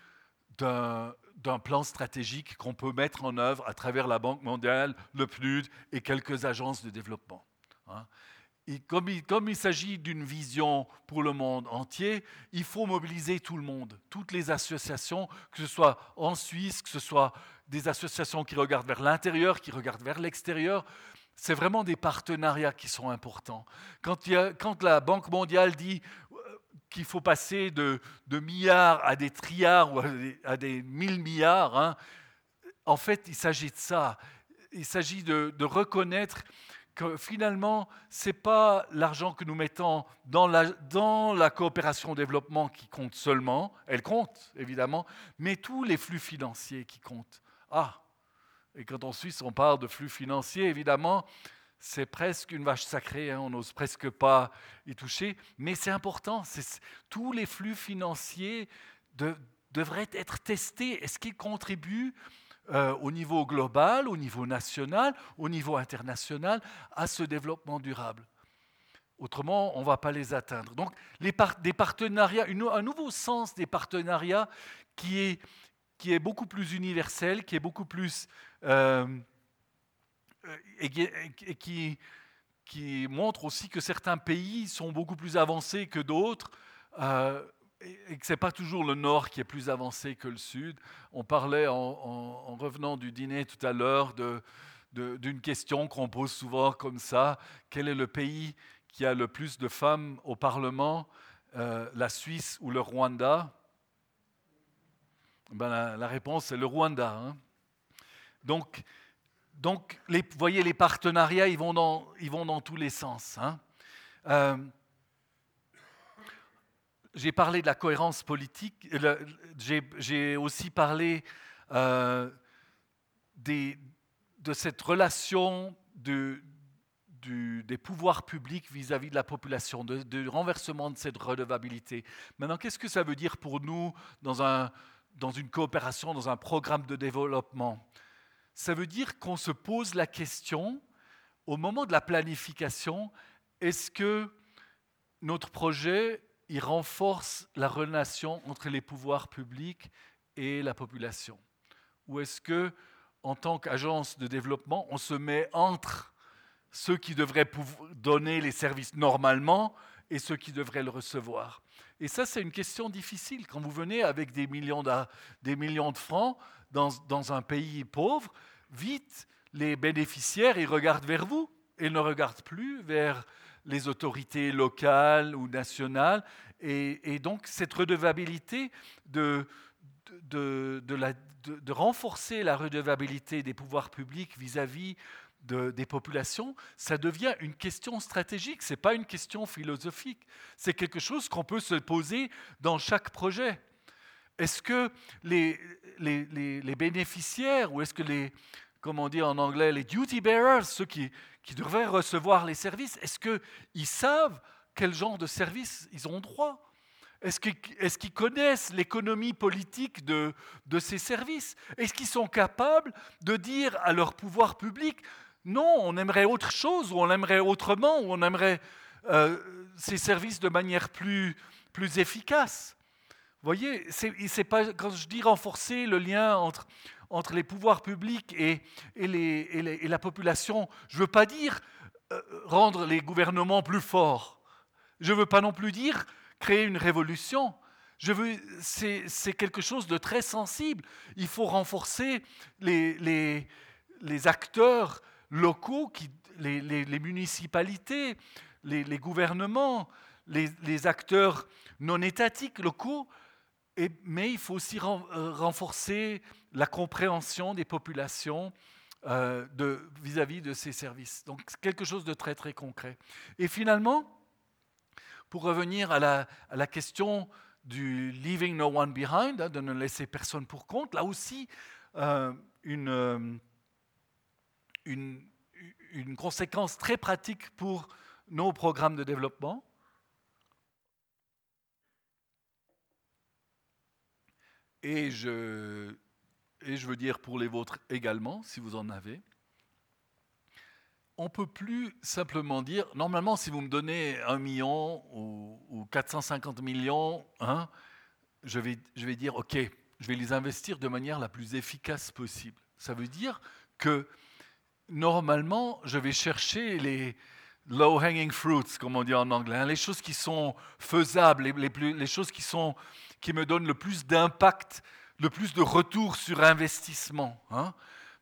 d'un plan stratégique qu'on peut mettre en œuvre à travers la Banque mondiale, le PNUD et quelques agences de développement. Hein comme il, s'agit d'une vision pour le monde entier, il faut mobiliser tout le monde, toutes les associations, que ce soit en Suisse, que ce soit des associations qui regardent vers l'intérieur, qui regardent vers l'extérieur. C'est vraiment des partenariats qui sont importants. Quand, la Banque mondiale dit euh, qu'il faut passer de, milliards à des trilliards ou à des, mille milliards, hein, en fait, il s'agit de ça. Il s'agit de reconnaître que finalement, ce n'est pas l'argent que nous mettons dans la, coopération au développement qui compte seulement, elle compte évidemment, mais tous les flux financiers qui comptent. Ah, et quand en Suisse on parle de flux financiers, évidemment, c'est presque une vache sacrée, hein, on n'ose presque pas y toucher, mais c'est important, tous les flux financiers devraient être testés. Est-ce qu'ils contribuent euh, au niveau global, au niveau national, au niveau international, à ce développement durable. Autrement, on ne va pas les atteindre. Donc, des partenariats, un nouveau sens des partenariats qui est, qui est beaucoup plus universel, qui est beaucoup plus. Euh, qui, montre aussi que certains pays sont beaucoup plus avancés que d'autres. Euh, et que ce n'est pas toujours le nord qui est plus avancé que le sud. On parlait en, revenant du dîner tout à l'heure d'une question qu'on pose souvent comme ça. Quel est le pays qui a le plus de femmes au Parlement, euh, la Suisse ou le Rwanda? Ben, la, réponse est le Rwanda. Hein. Donc, donc voyez, les partenariats, ils vont dans, ils vont dans tous les sens. Hein. Euh, j'ai parlé de la cohérence politique, j'ai aussi parlé euh, de cette relation de, des pouvoirs publics vis-à-vis de la population, du renversement de cette redevabilité. Maintenant, qu'est-ce que ça veut dire pour nous dans une coopération, dans un programme de développement? Ça veut dire qu'on se pose la question, au moment de la planification, est-ce que notre projet il renforce la relation entre les pouvoirs publics et la population Ou est-ce que, en tant qu'agence de développement, on se met entre ceux qui devraient donner les services normalement et ceux qui devraient le recevoir? Et ça, c'est une question difficile. Quand vous venez avec des millions de, francs dans, dans un pays pauvre, vite, les bénéficiaires, ils regardent vers vous et ne regardent plus vers les autorités locales ou nationales. Et, donc cette redevabilité de, de, renforcer la redevabilité des pouvoirs publics vis-à-vis des populations, ça devient une question stratégique, ce n'est pas une question philosophique, c'est quelque chose qu'on peut se poser dans chaque projet. Est-ce que les, les, bénéficiaires, ou est-ce que les, comment dire en anglais, les duty bearers, ceux qui, qui devraient recevoir les services, est-ce qu'ils savent quel genre de services ils ont droit? Est-ce qu'ils connaissent l'économie politique de, de ces services? Est-ce qu'ils sont capables de dire à leur pouvoir public, non, on aimerait autre chose, ou on aimerait autrement, ou on aimerait euh, ces services de manière plus, plus efficace Vous voyez, c'est pas, quand je dis renforcer le lien entre entre les pouvoirs publics et, la population. Je ne veux pas dire euh, rendre les gouvernements plus forts. Je ne veux pas non plus dire créer une révolution. Je veux, c'est, quelque chose de très sensible. Il faut renforcer les, acteurs locaux, les, municipalités, les, gouvernements, les, acteurs non étatiques locaux mais il faut aussi euh, renforcer la compréhension des populations euh, vis-à-vis de, ces services. Donc quelque chose de très très concret. Et finalement, pour revenir à la, question du leaving no one behind, hein, de ne laisser personne pour compte, là aussi, euh, une, une, une conséquence très pratique pour nos programmes de développement, Et je, et je veux dire pour les vôtres également, si vous en avez. On ne peut plus simplement dire, normalement, si vous me donnez un million ou, 450 millions, hein, je, vais, je vais dire, OK, je vais les investir de manière la plus efficace possible. Ça veut dire que normalement, je vais chercher les low-hanging fruits, comme on dit en anglais, hein, les choses qui sont faisables, les, choses qui me donne le plus d'impact, le plus de retour sur investissement. Hein.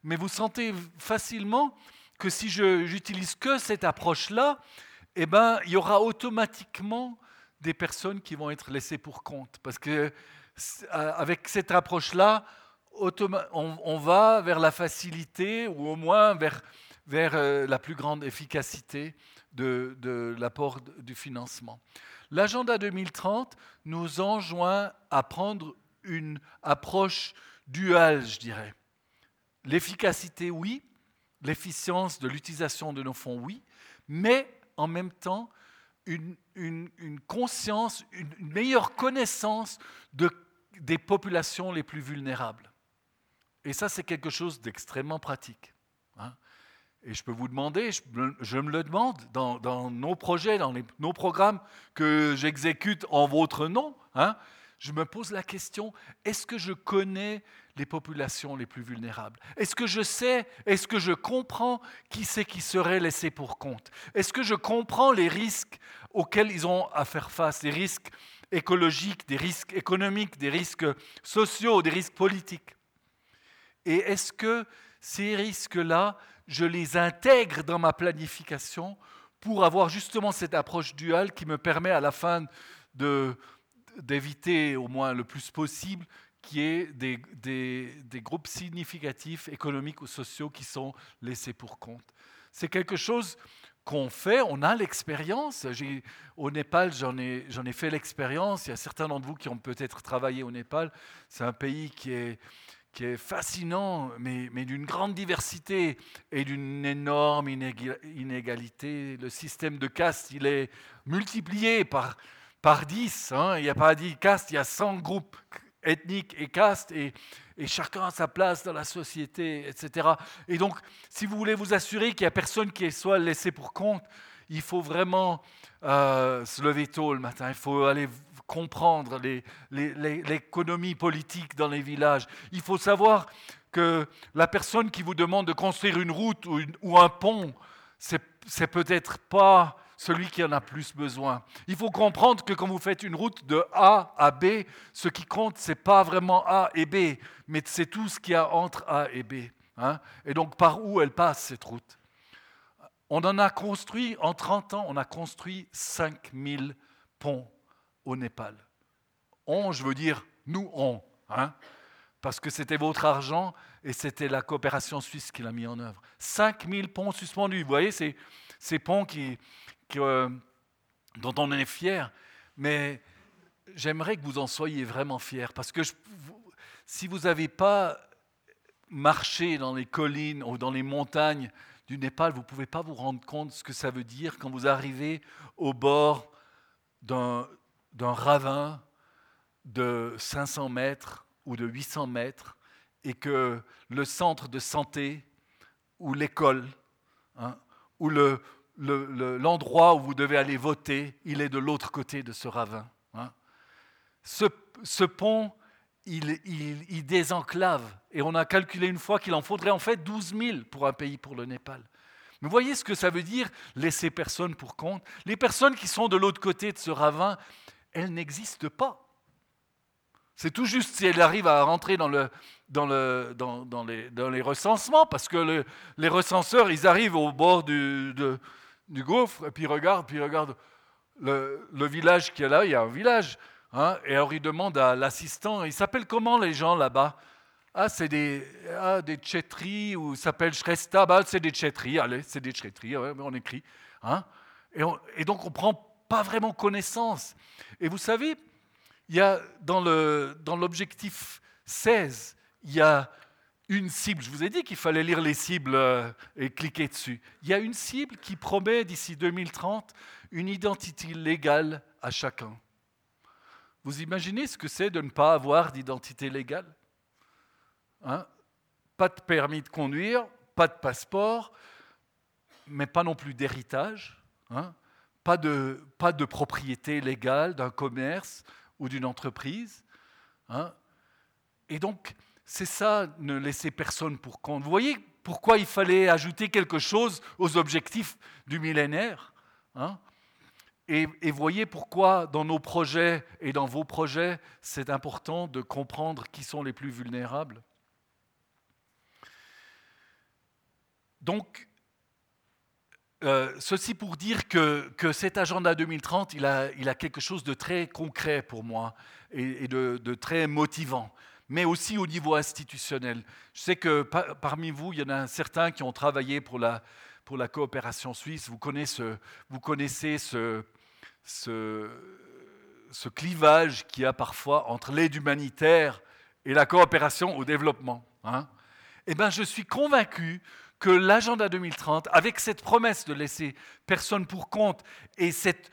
Mais vous sentez facilement que si j'utilise que cette approche-là, eh ben, il y aura automatiquement des personnes qui vont être laissées pour compte. Parce que avec cette approche-là, on, va vers la facilité ou au moins vers, vers euh, la plus grande efficacité de, l'apport du financement. L'agenda 2030 nous enjoint à prendre une approche duale, je dirais. L'efficacité, oui, l'efficience de l'utilisation de nos fonds, oui, mais en même temps, une, conscience, une, meilleure connaissance de, des populations les plus vulnérables. Et ça, c'est quelque chose d'extrêmement pratique. Et je peux vous demander, je me, le demande dans, nos projets, dans nos programmes que j'exécute en votre nom, hein, je me pose la question, est-ce que je connais les populations les plus vulnérables? Est-ce que je sais, est-ce que je comprends qui c'est qui serait laissé pour compte? Est-ce que je comprends les risques auxquels ils ont à faire face, des risques écologiques, des risques économiques, des risques sociaux, des risques politiques? Et est-ce que ces risques-là je les intègre dans ma planification pour avoir justement cette approche duale qui me permet à la fin d'éviter au moins le plus possible qu'il y ait des, groupes significatifs économiques ou sociaux qui sont laissés pour compte. C'est quelque chose qu'on fait, on a l'expérience. Au Népal, j'en ai, fait l'expérience. Il y a certains d'entre vous qui ont peut-être travaillé au Népal. C'est un pays qui est, qui est fascinant, mais, d'une grande diversité et d'une énorme inégalité. Le système de caste, il est multiplié par, par 10. Hein. Il n'y a pas 10 castes, il y a 100 groupes ethnique et caste, et, et chacun a sa place dans la société, etc. Et donc, si vous voulez vous assurer qu'il n'y a personne qui soit laissé pour compte, il faut vraiment euh, se lever tôt le matin, il faut aller comprendre l'économie politique dans les villages. Il faut savoir que la personne qui vous demande de construire une route ou, un pont, c'est peut-être pas celui qui en a plus besoin. Il faut comprendre que quand vous faites une route de A à B, ce qui compte, ce n'est pas vraiment A et B, mais c'est tout ce qu'il y a entre A et B. Hein. et donc par où elle passe, cette route? On en a construit, en 30 ans, on a construit 5000 ponts au Népal. On, je veux dire, nous, on. Hein parce que c'était votre argent et c'était la coopération suisse qui l'a mis en œuvre. 5000 ponts suspendus. Vous voyez, ces, ces ponts qui, euh, dont on est fier, mais j'aimerais que vous en soyez vraiment fiers, parce que si vous n'avez pas marché dans les collines ou dans les montagnes du Népal, vous ne pouvez pas vous rendre compte de ce que ça veut dire quand vous arrivez au bord d'un ravin de 500 mètres ou de 800 mètres et que le centre de santé ou l'école hein, ou le, l'endroit où vous devez aller voter, il est de l'autre côté de ce ravin. Hein. Ce, pont, il, il, désenclave. Et on a calculé une fois qu'il en faudrait en fait 12 000 pour un pays, pour le Népal. Mais voyez ce que ça veut dire, laisser personne pour compte. Les personnes qui sont de l'autre côté de ce ravin, elles n'existent pas. C'est tout juste si elles arrivent à rentrer dans, le, dans, le, dans, dans, les, recensements, parce que les recenseurs, ils arrivent au bord du, de, du gouffre, et puis il regarde, puis il regarde le, village qui est là, il y a un village. Hein, et alors il demande à l'assistant, il s'appelle comment les gens là-bas? Ah, c'est des, ah, des Tchétris, ou s'appelle Shresta, bah, c'est des Tchétris, allez, c'est des Tchétris, on écrit. Hein, et, donc on prend pas vraiment connaissance. Et vous savez, il y a dans l'objectif dans 16, il y a une cible. Je vous ai dit qu'il fallait lire les cibles euh, et cliquer dessus. Il y a une cible qui promet d'ici 2030 une identité légale à chacun. Vous imaginez ce que c'est de ne pas avoir d'identité légale hein? Pas de permis de conduire, pas de passeport, mais pas non plus d'héritage, hein? Pas, de, pas de propriété légale d'un commerce ou d'une entreprise. Hein et donc, c'est ça, ne laisser personne pour compte. Vous voyez pourquoi il fallait ajouter quelque chose aux objectifs du millénaire hein et, et, voyez pourquoi dans nos projets et dans vos projets, c'est important de comprendre qui sont les plus vulnérables. Donc, euh, ceci pour dire que, que, cet agenda 2030, il a, quelque chose de très concret pour moi et, de, très motivant mais aussi au niveau institutionnel. Je sais que parmi vous, il y en a certains qui ont travaillé pour la, coopération suisse. Vous connaissez, ce clivage qu'il y a parfois entre l'aide humanitaire et la coopération au développement. Hein. Eh bien, je suis convaincu que l'agenda 2030, avec cette promesse de laisser personne pour compte et cette,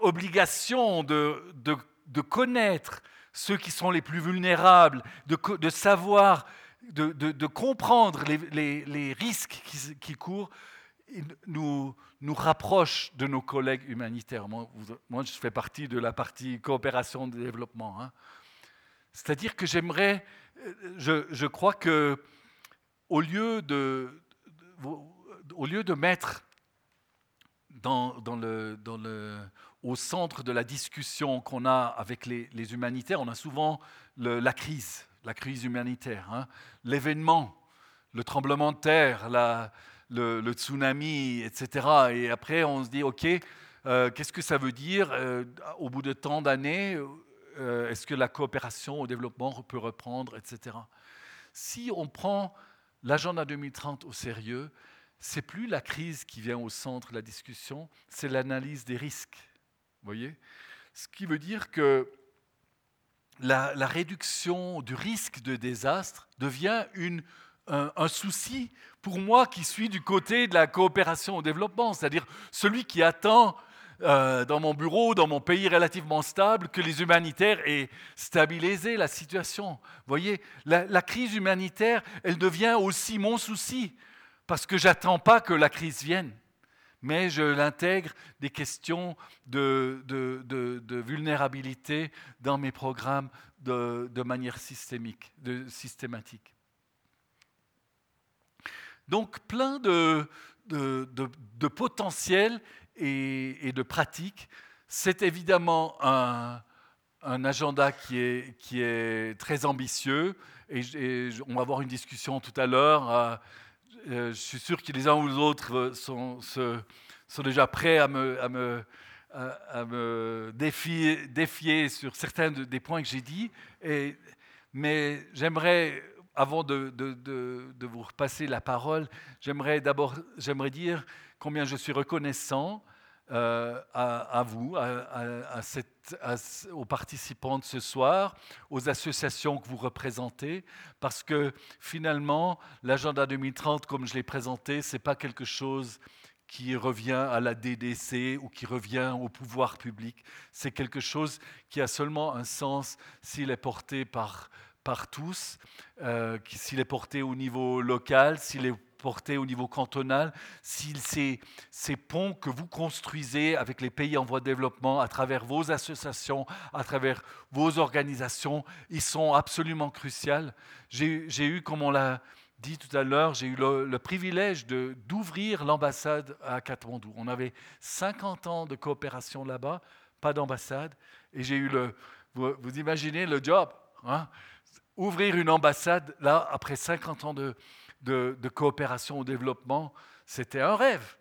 obligation de, connaître ceux qui sont les plus vulnérables, de, savoir, de, comprendre les, risques qui, courent, nous, rapproche de nos collègues humanitaires. Moi, je fais partie de la partie coopération de développement. Hein. C'est-à-dire que j'aimerais, je, je, crois que au lieu de, au lieu de mettre au centre de la discussion qu'on a avec les, humanitaires, on a souvent la crise, la crise humanitaire, hein. l'événement, le tremblement de terre, le, tsunami, etc. Et après, on se dit, OK, euh, qu'est-ce que ça veut dire euh, au bout de tant d'années euh, Est-ce que la coopération au développement peut reprendre, etc. Si on prend l'agenda 2030 au sérieux, c'est plus la crise qui vient au centre de la discussion, c'est l'analyse des risques. Voyez? Ce qui veut dire que la, réduction du risque de désastre devient un, souci pour moi qui suis du côté de la coopération au développement, c'est-à-dire celui qui attend euh, dans mon bureau, dans mon pays relativement stable, que les humanitaires aient stabilisé la situation. Vous voyez, la, crise humanitaire, elle devient aussi mon souci, parce que j'attends pas que la crise vienne mais je l'intègre des questions de, vulnérabilité dans mes programmes de, manière systémique, systématique. Donc plein de, potentiel et, de pratiques. C'est évidemment un, un, agenda qui est, qui est très ambitieux et, on va avoir une discussion tout à l'heure. Euh, euh, je suis sûr que les uns ou les autres sont, sont déjà prêts à me, à me, défier, défier, sur certains des points que j'ai dit. Et, mais j'aimerais, avant de, de, de, vous repasser la parole, j'aimerais d'abord j'aimerais dire combien je suis reconnaissant euh, à, vous, aux participants de ce soir, aux associations que vous représentez, parce que finalement, l'agenda 2030, comme je l'ai présenté, ce n'est pas quelque chose qui revient à la DDC ou qui revient au pouvoir public. C'est quelque chose qui a seulement un sens s'il est porté par, par tous, euh, s'il est porté au niveau local, s'il est porté au niveau cantonal, ces, ponts que vous construisez avec les pays en voie de développement, à travers vos associations, à travers vos organisations, ils sont absolument cruciaux. J'ai eu, comme on l'a dit tout à l'heure, j'ai eu le, privilège d'ouvrir l'ambassade à Katmandou. On avait 50 ans de coopération là-bas, pas d'ambassade, et j'ai eu le... Vous, imaginez le job, hein? ouvrir une ambassade là, après 50 ans de, de, coopération au développement, c'était un rêve.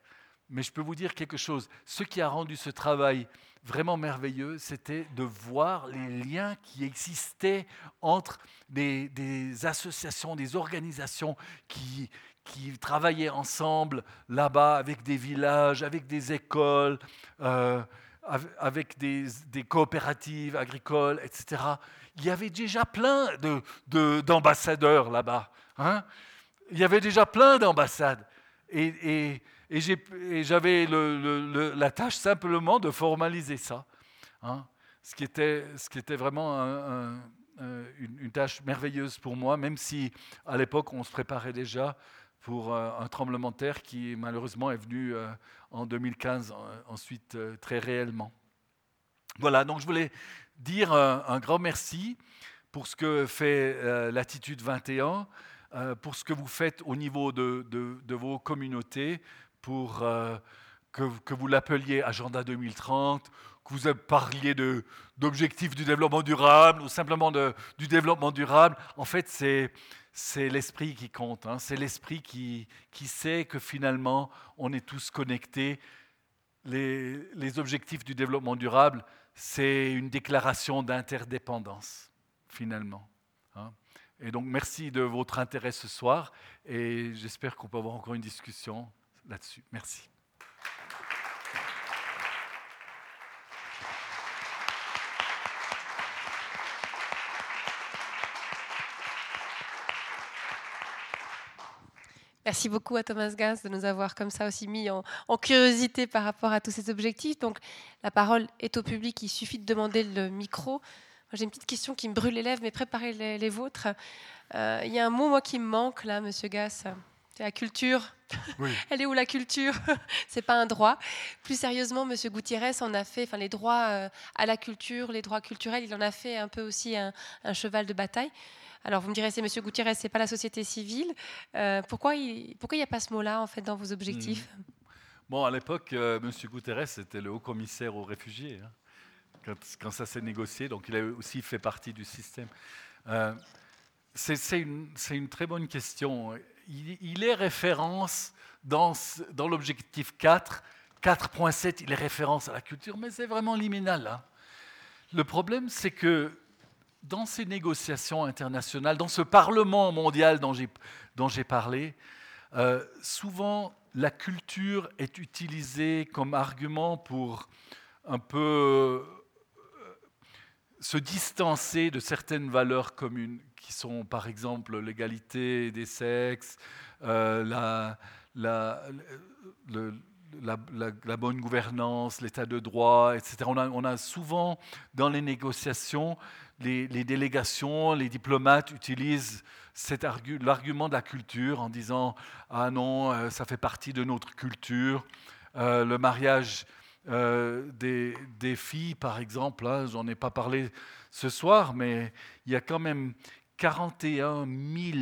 Mais je peux vous dire quelque chose, ce qui a rendu ce travail vraiment merveilleux, c'était de voir les liens qui existaient entre des, associations, des organisations qui, qui travaillaient ensemble là-bas avec des villages, avec des écoles, euh, avec des, coopératives agricoles, etc. Il y avait déjà plein d'ambassadeurs de, là-bas. Hein. Il y avait déjà plein d'ambassades. et, j'avais la tâche simplement de formaliser ça, hein. ce, qui était, vraiment une, tâche merveilleuse pour moi, même si à l'époque on se préparait déjà pour euh, un tremblement de terre qui malheureusement est venu euh, en 2015 ensuite euh, très réellement. Voilà, donc je voulais dire un, grand merci pour ce que fait l'attitude 21, pour ce que vous faites au niveau de, vos communautés, pour euh, que, vous l'appeliez Agenda 2030, que vous parliez d'objectifs du développement durable ou simplement du développement durable. En fait, c'est l'esprit qui compte, hein. c'est l'esprit qui, sait que finalement on est tous connectés. Les objectifs du développement durable, c'est une déclaration d'interdépendance, finalement. Et donc merci de votre intérêt ce soir et j'espère qu'on peut avoir encore une discussion là-dessus. Merci. Merci beaucoup à Thomas Gans de nous avoir comme ça aussi mis en, curiosité par rapport à tous ces objectifs. Donc la parole est au public, il suffit de demander le micro. J'ai une petite question qui me brûle les lèvres, mais préparez les, vôtres. Euh, il y a un mot moi qui me manque là, Monsieur Gass. C'est la culture. [LAUGHS] Elle est où la culture? [LAUGHS] C'est pas un droit. Plus sérieusement, Monsieur Gutiérrez en a fait, enfin les droits euh, à la culture, les droits culturels, il en a fait un peu aussi un, cheval de bataille. Alors vous me direz, c'est Monsieur Gutiérrez, c'est pas la société civile. Euh, pourquoi il pourquoi n'y a pas ce mot-là en fait dans vos objectifs? Hmm. Bon, à l'époque, euh, Monsieur Guterres était le haut commissaire aux réfugiés hein, quand, ça s'est négocié, donc il a aussi fait partie du système. c'est une, très bonne question il, est référence dans, dans l'objectif 4, 4.7, il est référence à la culture, mais c'est vraiment liminal. Hein. Le problème, c'est que dans ces négociations internationales, dans ce Parlement mondial dont j'ai parlé, euh, souvent la culture est utilisée comme argument pour un peu euh, se distancer de certaines valeurs communes qui sont par exemple l'égalité des sexes, euh, la, bonne gouvernance, l'état de droit, etc. On a, souvent dans les négociations, les, délégations, les diplomates utilisent l'argument de la culture en disant ah non, euh, ça fait partie de notre culture. Euh, le mariage euh, des, filles, par exemple, hein, j'en ai pas parlé ce soir, mais il y a quand même 41 000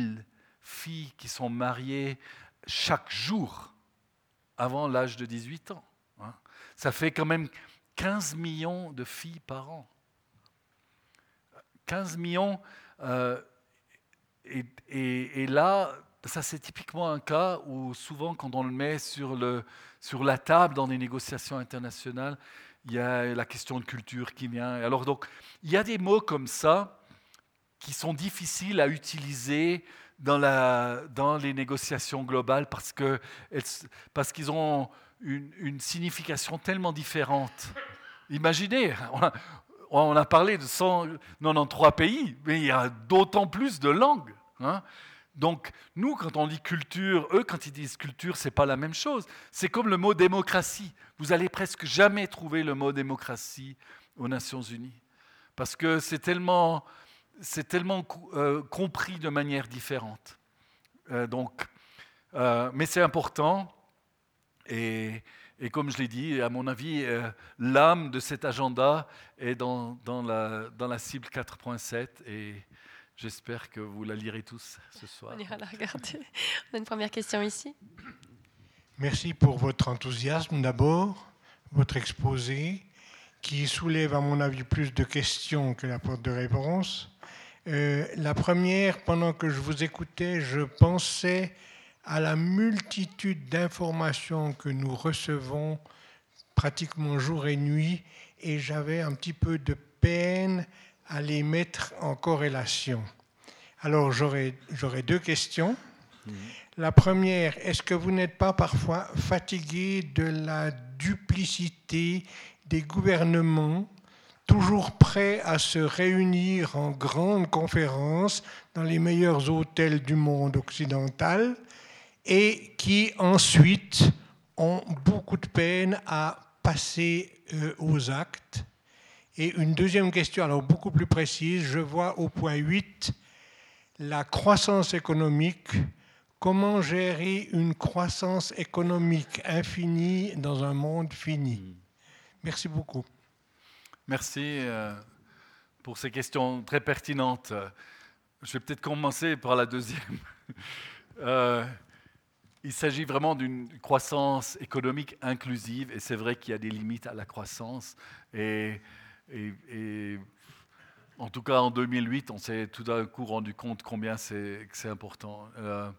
filles qui sont mariées chaque jour avant l'âge de 18 ans. Hein. Ça fait quand même 15 millions de filles par an. 15 millions. Euh, et, là, ça c'est typiquement un cas où souvent quand on le met sur, le, sur la table dans des négociations internationales, il y a la question de culture qui vient. Alors donc, il y a des mots comme ça qui sont difficiles à utiliser dans, la, dans les négociations globales parce qu'ils parce qu'ils ont une, une, signification tellement différente. Imaginez, on a, on a parlé de 193 pays, mais il y a d'autant plus de langues. Hein. Donc, nous, quand on dit culture, eux, quand ils disent culture, c'est pas la même chose. C'est comme le mot démocratie. Vous allez presque jamais trouver le mot démocratie aux Nations Unies. Parce que c'est tellement, c'est tellement euh, compris de manière différente. Euh, donc, euh, mais c'est important. Et, comme je l'ai dit, à mon avis, l'âme de cet agenda est dans, dans, la, cible 4.7. Et j'espère que vous la lirez tous ce soir. On ira la regarder. On a une première question ici. Merci pour votre enthousiasme d'abord, votre exposé, qui soulève à mon avis plus de questions que n'apporte de réponses. Euh, la première, pendant que je vous écoutais, je pensais à la multitude d'informations que nous recevons pratiquement jour et nuit, et j'avais un petit peu de peine à les mettre en corrélation. Alors j'aurais deux questions. Mhm. La première, est-ce que vous n'êtes pas parfois fatigué de la duplicité des gouvernements toujours prêts à se réunir en grandes conférences dans les meilleurs hôtels du monde occidental et qui ensuite ont beaucoup de peine à passer euh, aux actes? Et une deuxième question, alors beaucoup plus précise, je vois au point 8 la croissance économique. Comment gérer une croissance économique infinie dans un monde fini? Merci beaucoup. Merci euh, pour ces questions très pertinentes. Je vais peut-être commencer par la deuxième. [LAUGHS] Euh, il s'agit vraiment d'une croissance économique inclusive et c'est vrai qu'il y a des limites à la croissance. Et, en tout cas, en 2008, on s'est tout d'un coup rendu compte combien c'est important. Euh,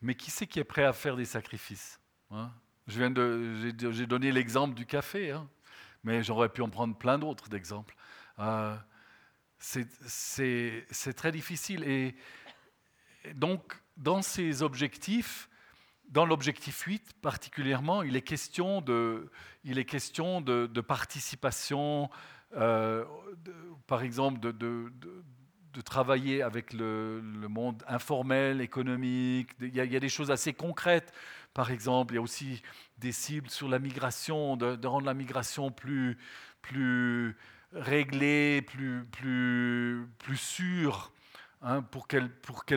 mais qui c'est qui est prêt à faire des sacrifices hein? J'ai donné l'exemple du café. Hein mais j'aurais pu en prendre plein d'autres d'exemples. Euh, c'est très difficile. Et, donc, dans ces objectifs, dans l'objectif 8 particulièrement, il est question de, il est question de, participation, euh, par exemple, de, travailler avec le, monde informel, économique. Il y, a, il y, a, des choses assez concrètes. Par exemple, il y a aussi des cibles sur la migration, de, rendre la migration plus, plus réglée, plus, plus, plus sûre, hein, pour qu'elle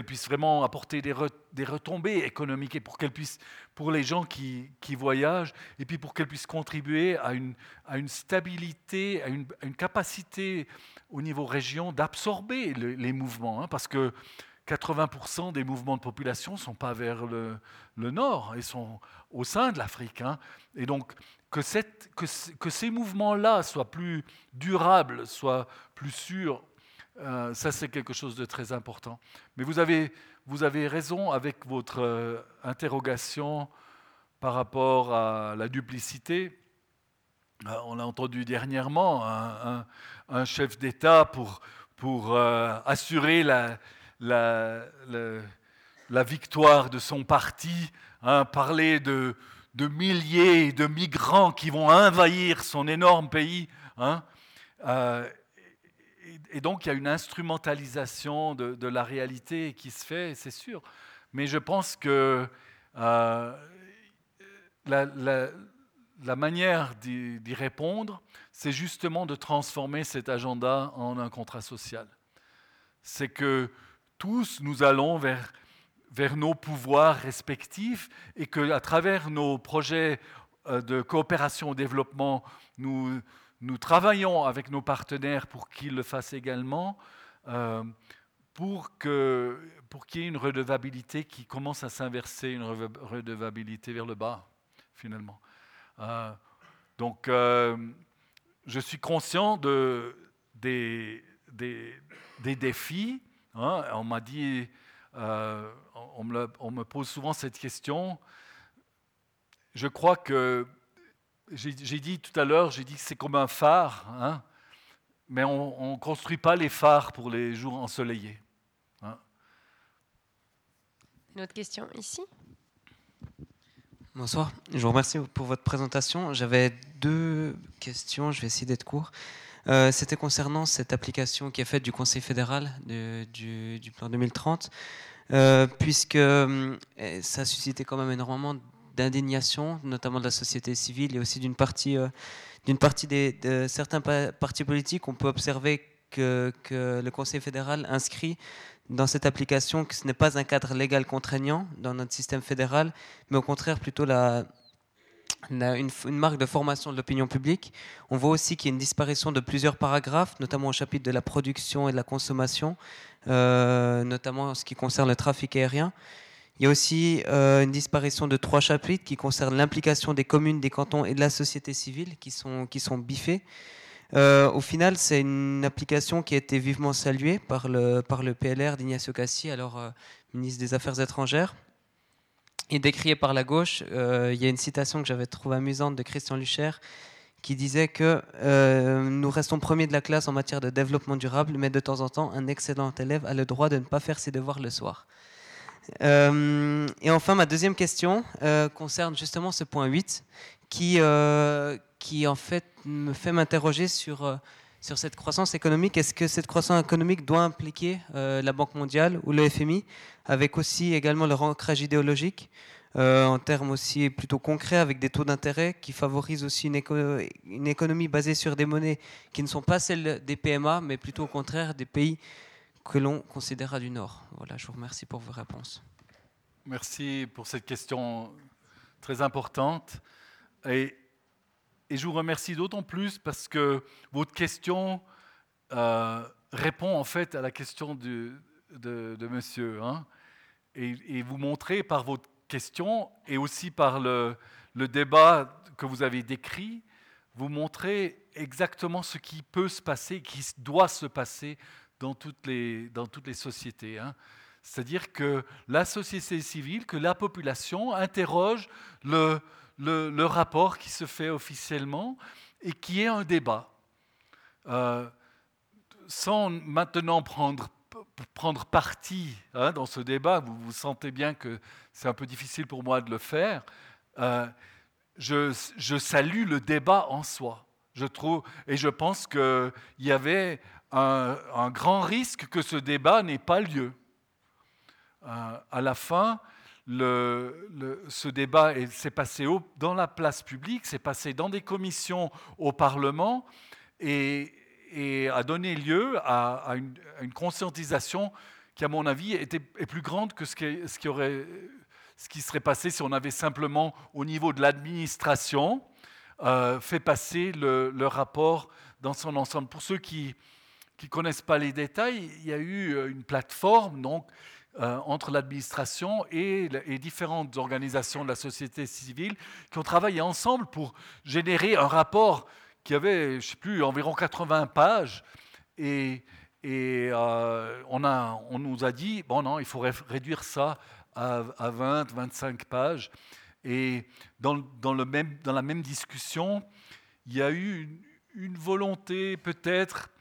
puisse vraiment apporter des, retombées économiques et pour qu'elle puisse, pour les gens qui, qui, voyagent, et puis pour qu'elle puisse contribuer à une, à une stabilité, à une, capacité au niveau région d'absorber les mouvements, hein, parce que 80% des mouvements de population ne sont pas vers le, nord, ils sont au sein de l'Afrique. Hein. Et donc, que, cette, que, que ces mouvements-là soient plus durables, soient plus sûrs, euh, ça c'est quelque chose de très important. Mais vous avez, vous avez raison avec votre euh, interrogation par rapport à la duplicité. Euh, on a entendu dernièrement un, chef d'État pour, pour assurer la, la, la, victoire de son parti, hein, parler de, de, milliers de migrants qui vont envahir son énorme pays. Hein, et, donc il y a une instrumentalisation de, la réalité qui se fait, c'est sûr. Mais je pense que euh, la manière d'y répondre, c'est justement de transformer cet agenda en un contrat social. C'est que tous nous allons vers, vers nos pouvoirs respectifs et qu'à travers nos projets euh, de coopération au développement, nous, nous travaillons avec nos partenaires pour qu'ils le fassent également, euh, pour qu'il pour y ait une redevabilité qui commence à s'inverser, une redevabilité vers le bas, finalement. Euh, donc, euh, je suis conscient de, des, des, des défis. Hein. On m'a dit, on me, on, me, pose souvent cette question. Je crois que j'ai dit tout à l'heure, j'ai dit que c'est comme un phare, hein, mais on ne construit pas les phares pour les jours ensoleillés. Hein. Une autre question ici? Bonsoir, je vous remercie pour votre présentation. J'avais deux questions, je vais essayer d'être court. Euh, c'était concernant cette application qui est faite du Conseil fédéral du, plan 2030, euh, puisque euh, ça a suscité quand même énormément d'indignation, notamment de la société civile et aussi d'une partie, euh, partie des, de certains partis politiques. On peut observer que, que, le Conseil fédéral inscrit dans cette application que ce n'est pas un cadre légal contraignant dans notre système fédéral, mais au contraire plutôt la, une, une, marque de formation de l'opinion publique. On voit aussi qu'il y a une disparition de plusieurs paragraphes, notamment au chapitre de la production et de la consommation, euh, notamment en ce qui concerne le trafic aérien. Il y a aussi euh, une disparition de trois chapitres qui concernent l'implication des communes, des cantons et de la société civile qui sont, biffés. Euh, au final, c'est une application qui a été vivement saluée par le, par le PLR d'Ignacio Cassi, alors euh, ministre des Affaires étrangères. Et décriée par la gauche, il y a une citation que j'avais trouvée amusante de Christian Lucher qui disait que nous restons premiers de la classe en matière de développement durable, mais de temps en temps, un excellent élève a le droit de ne pas faire ses devoirs le soir. Euh, et enfin, ma deuxième question euh, concerne justement ce point 8 qui, euh, qui en fait me fait m'interroger sur, sur cette croissance économique. Est-ce que cette croissance économique doit impliquer la Banque mondiale ou le FMI, avec aussi également leur ancrage idéologique en termes aussi plutôt concrets, avec des taux d'intérêt qui favorisent aussi une, une, économie basée sur des monnaies qui ne sont pas celles des PMA, mais plutôt au contraire des pays que l'on considérera du Nord Voilà, je vous remercie pour vos réponses. Merci pour cette question très importante. Et, et je vous remercie d'autant plus parce que votre question euh, répond en fait à la question de, de, monsieur. Hein. et, et, vous montrez par votre question et aussi par le, le débat que vous avez décrit, vous montrez exactement ce qui peut se passer, qui doit se passer dans toutes les, dans toutes les sociétés. Hein. C'est-à-dire que la société civile, que la population interroge le, le, rapport qui se fait officiellement et qui est un débat. Euh, sans maintenant prendre, prendre parti hein, dans ce débat, vous vous sentez bien que c'est un peu difficile pour moi de le faire, euh, je, je, salue le débat en soi. Je trouve, et je pense qu'il y avait un, grand risque que ce débat n'ait pas lieu. Euh, à la fin, ce débat s'est passé dans la place publique, s'est passé dans des commissions au Parlement et, a donné lieu à, une, conscientisation qui, à mon avis, était, est plus grande que ce qui, aurait, ce qui serait passé si on avait simplement, au niveau de l'administration, euh, fait passer le, le, rapport dans son ensemble. Pour ceux qui, qui ne connaissent pas les détails, il y a eu euh, une plateforme donc, euh, entre l'administration et, différentes organisations de la société civile qui ont travaillé ensemble pour générer un rapport qui avait, je ne sais plus, environ 80 pages. Et, euh, on, a, on nous a dit, bon non, il faudrait réduire ça à, à 20, 25 pages. Et dans, le même, dans la même discussion, il y a eu une volonté peut-être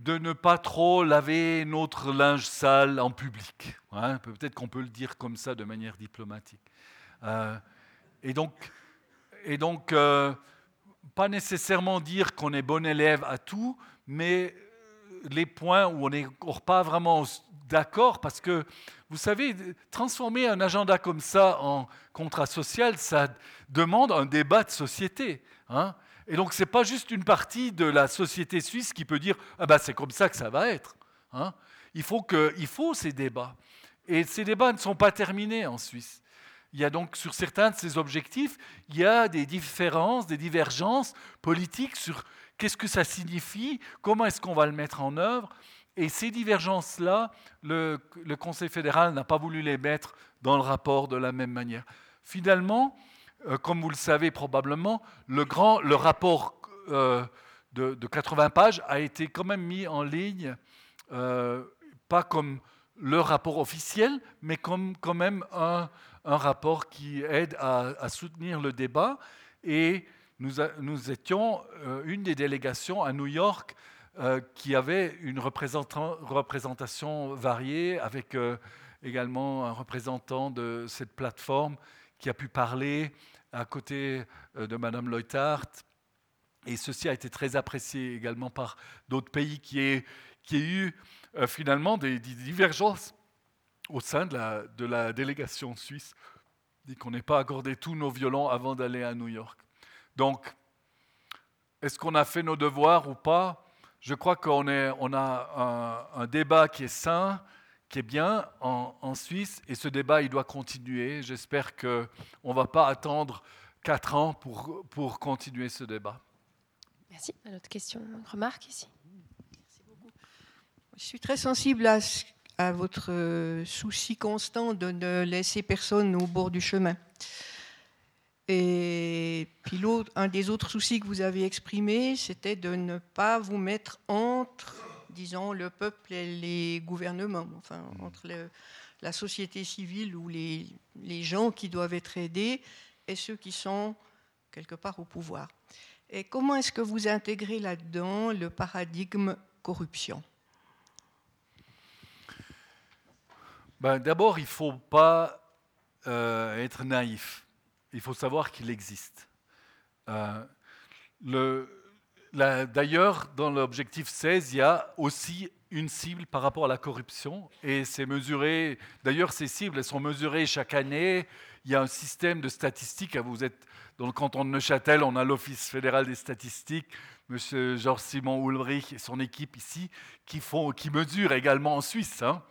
de ne pas trop laver notre linge sale en public. Hein. Peut-être qu'on peut le dire comme ça de manière diplomatique. Euh, et donc, et donc euh, pas nécessairement dire qu'on est bon élève à tout, mais les points où on n'est pas vraiment d'accord parce que, vous savez, transformer un agenda comme ça en contrat social, ça demande un débat de société. Hein. Et donc, ce n'est pas juste une partie de la société suisse qui peut dire ah ben, c'est comme ça que ça va être. Hein. il, faut que, il faut ces débats. Et ces débats ne sont pas terminés en Suisse. Il y a donc sur certains de ces objectifs, il y a des différences, des divergences politiques sur qu'est-ce que ça signifie, comment est-ce qu'on va le mettre en œuvre. Et ces divergences-là, le, Conseil fédéral n'a pas voulu les mettre dans le rapport de la même manière. Finalement, comme vous le savez probablement, le, grand, le rapport euh, de, 80 pages a été quand même mis en ligne, euh, pas comme le rapport officiel, mais comme quand même un, un rapport qui aide à, soutenir le débat. Et nous, nous étions euh, une des délégations à New York euh, qui avait une représentation variée, avec euh, également un représentant de cette plateforme qui a pu parler à côté de Madame Leuthardt. Et ceci a été très apprécié également par d'autres pays qui aient, qui eu finalement des divergences au sein de la, de la délégation suisse, dit qu'on n'ait pas accordé tous nos violons avant d'aller à New York. Donc, est-ce qu'on a fait nos devoirs ou pas? Je crois qu'on on a un, débat qui est sain, qui est bien en, en, Suisse, et ce débat, il doit continuer. J'espère qu'on ne va pas attendre quatre ans pour, pour continuer ce débat. Merci. Une autre question, une remarque ici Merci beaucoup. Je suis très sensible à à votre euh, souci constant de ne laisser personne au bord du chemin. Et puis un des autres soucis que vous avez exprimé, c'était de ne pas vous mettre entre, disons, le peuple et les gouvernements, enfin, entre la société civile ou les, les gens qui doivent être aidés et ceux qui sont quelque part au pouvoir. Et comment est-ce que vous intégrez là-dedans le paradigme corruption? Ben, D'abord, il ne faut pas euh, être naïf. Il faut savoir qu'il existe. Euh, D'ailleurs, dans l'objectif 16, il y a aussi une cible par rapport à la corruption et c'est mesuré. D'ailleurs, ces cibles, sont mesurées chaque année. Il y a un système de statistiques. Vous êtes dans le canton de Neuchâtel, on a l'Office fédéral des statistiques, M. Georges Simon Ulrich et son équipe ici, qui, font, qui mesurent également en Suisse. Hein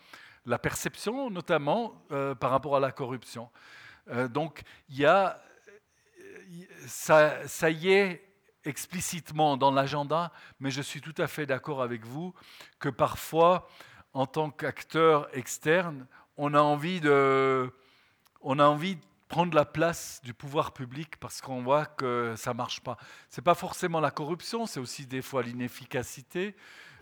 la perception notamment euh, par rapport à la corruption. Euh, donc il y a, ça, ça y est explicitement dans l'agenda, mais je suis tout à fait d'accord avec vous que parfois, en tant qu'acteur externe, on a envie de, on a envie de prendre la place du pouvoir public parce qu'on voit que ça marche pas. C'est pas forcément la corruption, c'est aussi des fois l'inefficacité.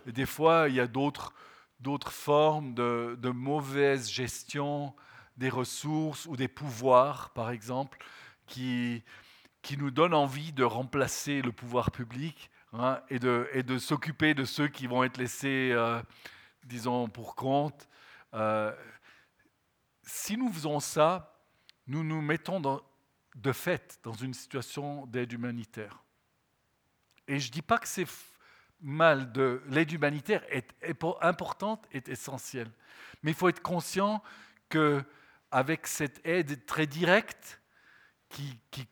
Des fois, il y a d'autres d'autres formes de, mauvaise gestion des ressources ou des pouvoirs, par exemple, qui, qui nous donnent envie de remplacer le pouvoir public hein, et de, et de s'occuper de ceux qui vont être laissés, euh, disons, pour compte. Euh, si nous faisons ça, nous nous mettons de fait dans une situation d'aide humanitaire. Et je ne dis pas que c'est mal de l'aide humanitaire est, importante, est essentielle. Mais il faut être conscient que avec cette aide très directe, qui, qui,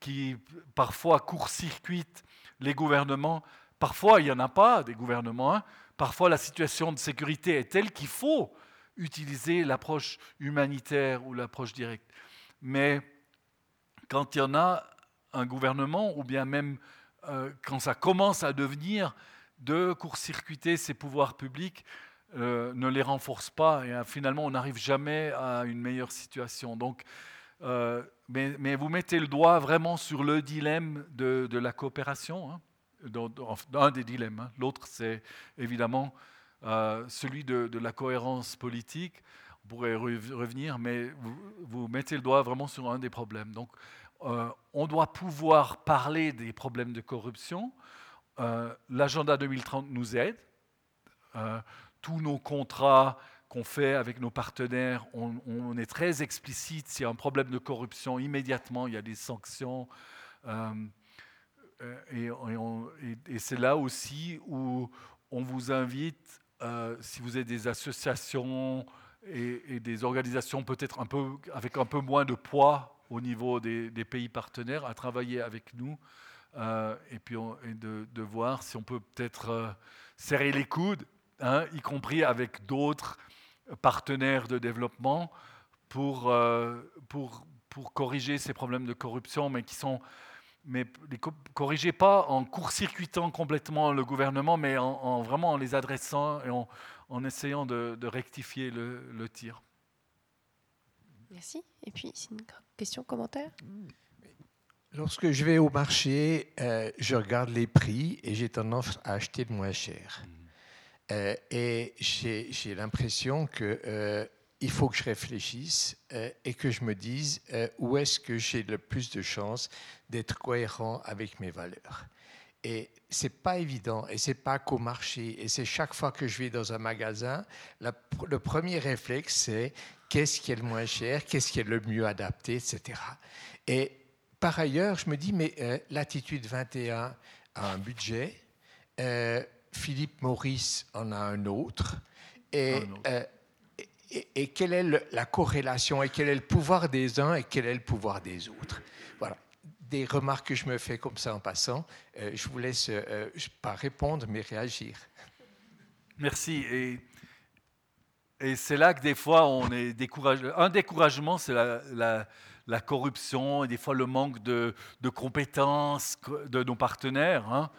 qui, parfois court-circuite les gouvernements, parfois il n'y en a pas des gouvernements, hein. parfois la situation de sécurité est telle qu'il faut utiliser l'approche humanitaire ou l'approche directe. Mais quand il y en a un gouvernement, ou bien même euh, quand ça commence à devenir de court-circuiter ces pouvoirs publics, euh, ne les renforce pas et euh, finalement on n'arrive jamais à une meilleure situation. Donc, mais, vous mettez le doigt vraiment sur le dilemme de, la coopération, hein, un des dilemmes. Hein. L'autre, c'est évidemment celui de, la cohérence politique. On pourrait revenir, mais vous, mettez le doigt vraiment sur un des problèmes. Donc, euh, on doit pouvoir parler des problèmes de corruption. Euh, l'agenda 2030 nous aide. Euh, tous nos contrats qu'on fait avec nos partenaires, on, est très explicite. S'il y a un problème de corruption, immédiatement, il y a des sanctions. et, et c'est là aussi où on vous invite euh, si vous avez des associations et, des organisations peut-être un peu, avec un peu moins de poids au niveau des, pays partenaires, à travailler avec nous euh, et puis de, voir si on peut peut-être euh, serrer les coudes, hein, y compris avec d'autres partenaires de développement pour, pour, pour corriger ces problèmes de corruption, mais qui sont mais les corriger pas en court-circuitant complètement le gouvernement, mais en, vraiment en les adressant et en, essayant de, rectifier le, tir. Merci. Et puis, c'est une question, commentaire? Lorsque je vais au marché, euh, je regarde les prix et j'ai tendance à acheter de moins cher. Euh, et j'ai l'impression que euh, il faut que je réfléchisse euh, et que je me dise euh, où est-ce que j'ai le plus de chances d'être cohérent avec mes valeurs. Et c'est pas évident, et c'est pas qu'au marché, et c'est chaque fois que je vais dans un magasin, le premier réflexe c'est qu'est-ce qui est le moins cher, qu'est-ce qui est le mieux adapté, etc. Et par ailleurs, je me dis mais l'attitude 21 a un budget, Philippe Maurice en a un autre, et et, quelle est la corrélation et quel est le pouvoir des uns et quel est le pouvoir des autres? Voilà. Des remarques que je me fais comme ça en passant. Euh, je vous laisse euh, pas répondre, mais réagir. Merci. Et, et c'est là que des fois on est découragé. Un découragement, c'est la, la, corruption et des fois le manque de, de compétences de nos partenaires. Hein.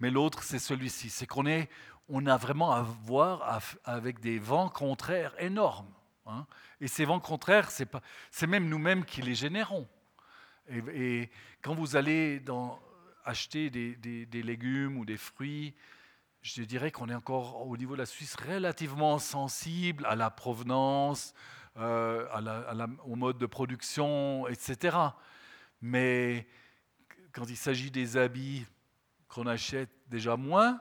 Mais l'autre, c'est celui-ci. C'est qu'on est, on a vraiment à voir avec des vents contraires énormes. Hein. Et ces vents contraires, c'est même nous-mêmes qui les générons. Et, quand vous allez acheter des, légumes ou des fruits, je dirais qu'on est encore au niveau de la Suisse relativement sensible à la provenance, euh, au mode de production, etc. Mais quand il s'agit des habits qu'on achète déjà moins,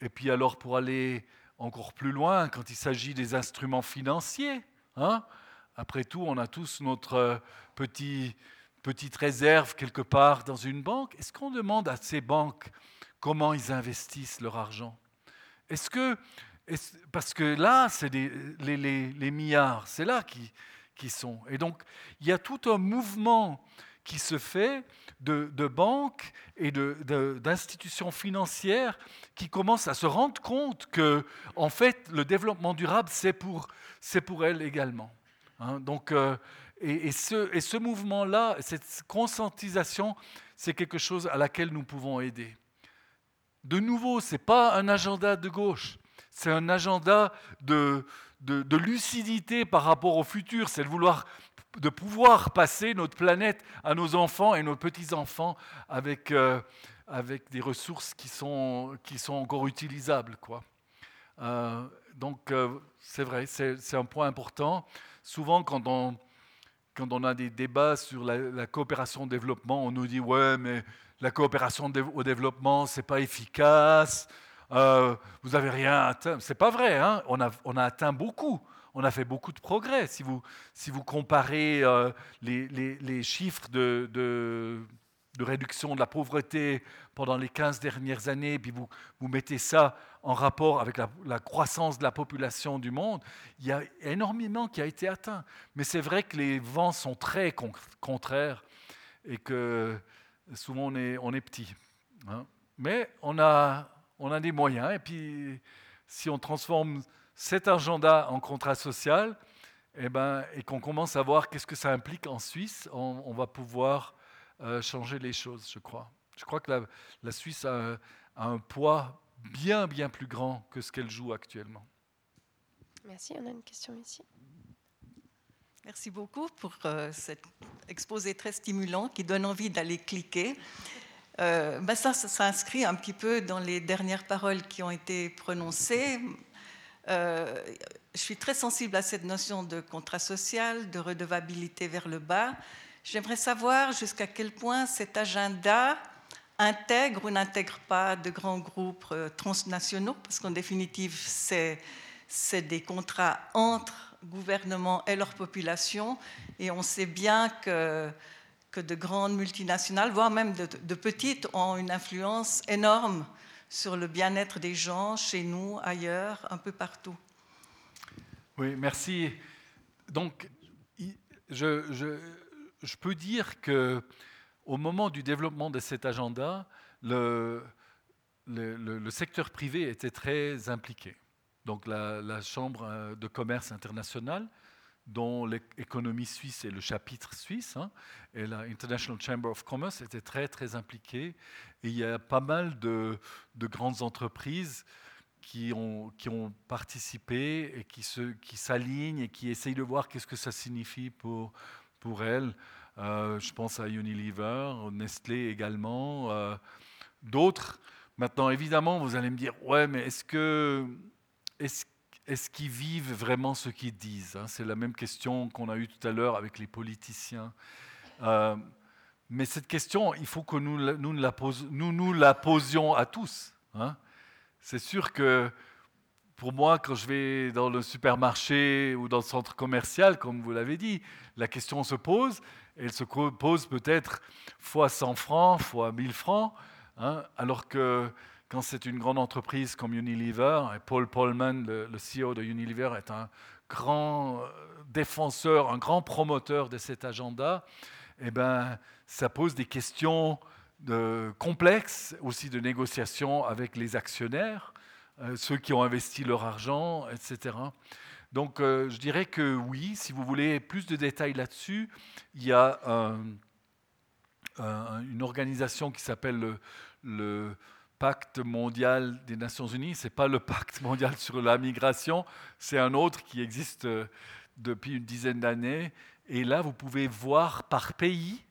et puis alors pour aller encore plus loin, quand il s'agit des instruments financiers, hein, après tout, on a tous notre petit, petite réserve quelque part dans une banque. Est-ce qu'on demande à ces banques comment ils investissent leur argent? Est-ce que parce que là, c'est les, les, les, milliards, c'est là qui, qui sont. Et donc, il y a tout un mouvement qui se fait de, banques et d'institutions financières qui commencent à se rendre compte que, en fait, le développement durable, c'est pour, pour elles également. Hein. donc, euh, et, ce, et ce mouvement-là, cette conscientisation, c'est quelque chose à laquelle nous pouvons aider. De nouveau, ce n'est pas un agenda de gauche, c'est un agenda de, de, de, lucidité par rapport au futur, c'est de vouloir de pouvoir passer notre planète à nos enfants et nos petits-enfants avec, euh, avec des ressources qui sont, qui sont encore utilisables. Quoi. Euh, donc euh, c'est vrai, c'est un point important. Souvent quand on, quand on a des débats sur la, coopération au développement, on nous dit ouais mais la coopération au développement c'est pas efficace, vous n'avez rien atteint. C'est pas vrai, hein on, a, on a atteint beaucoup on a fait beaucoup de progrès. Si vous, si vous comparez euh, les, chiffres de, de, réduction de la pauvreté pendant les 15 dernières années, puis vous, vous mettez ça en rapport avec la, croissance de la population du monde, il y a énormément qui a été atteint. Mais c'est vrai que les vents sont très contraires et que souvent on est, on est petit. Hein. Mais on a, on a des moyens, et puis si on transforme cet agenda en contrat social, eh ben, et qu'on commence à voir qu'est-ce que ça implique en Suisse, on, va pouvoir euh, changer les choses, je crois. Je crois que la, Suisse a, un poids bien, bien plus grand que ce qu'elle joue actuellement. Merci. On a une question ici. Merci beaucoup pour euh, cet exposé très stimulant qui donne envie d'aller cliquer. Euh, ben ça, ça s'inscrit un petit peu dans les dernières paroles qui ont été prononcées. Euh, je suis très sensible à cette notion de contrat social, de redevabilité vers le bas. J'aimerais savoir jusqu'à quel point cet agenda intègre ou n'intègre pas de grands groupes euh, transnationaux, parce qu'en définitive, c'est des contrats entre gouvernements et leur population, et on sait bien que, que de grandes multinationales, voire même de, de petites, ont une influence énorme sur le bien-être des gens chez nous, ailleurs, un peu partout. Oui, merci. Donc, je, je, je peux dire que au moment du développement de cet agenda, le, le, secteur privé était très impliqué. Donc la, la, Chambre euh, de commerce internationale, dont l'économie suisse est le chapitre suisse, hein, et la International Chamber of Commerce était très très impliquée. Et il y a pas mal de, de grandes entreprises qui ont, qui ont participé et qui s'alignent qui et qui essayent de voir qu'est-ce que ça signifie pour, pour elles. Euh, je pense à Unilever, Nestlé également, euh, d'autres. Maintenant, évidemment, vous allez me dire, ouais, mais est-ce que est qu'ils vivent vraiment ce qu'ils disent hein? C'est la même question qu'on a eue tout à l'heure avec les politiciens. Euh, mais cette question, il faut que nous, nous, la, pose, nous, nous la posions à tous. Hein? C'est sûr que pour moi, quand je vais dans le supermarché ou dans le centre commercial, comme vous l'avez dit, la question se pose. Elle se pose peut-être fois 100 francs, fois 1000 francs, hein, alors que quand c'est une grande entreprise comme Unilever, et Paul Polman, le, CEO de Unilever, est un grand euh, défenseur, un grand promoteur de cet agenda, eh ben, ça pose des questions complexes, aussi de négociation avec les actionnaires, euh, ceux qui ont investi leur argent, etc. Donc euh, je dirais que oui, si vous voulez plus de détails là-dessus, il y a une organisation qui s'appelle le, Pacte mondial des Nations Unies. Ce n'est pas le pacte mondial sur la migration, c'est un autre qui existe euh, depuis une dizaine d'années. Et là, vous pouvez voir par pays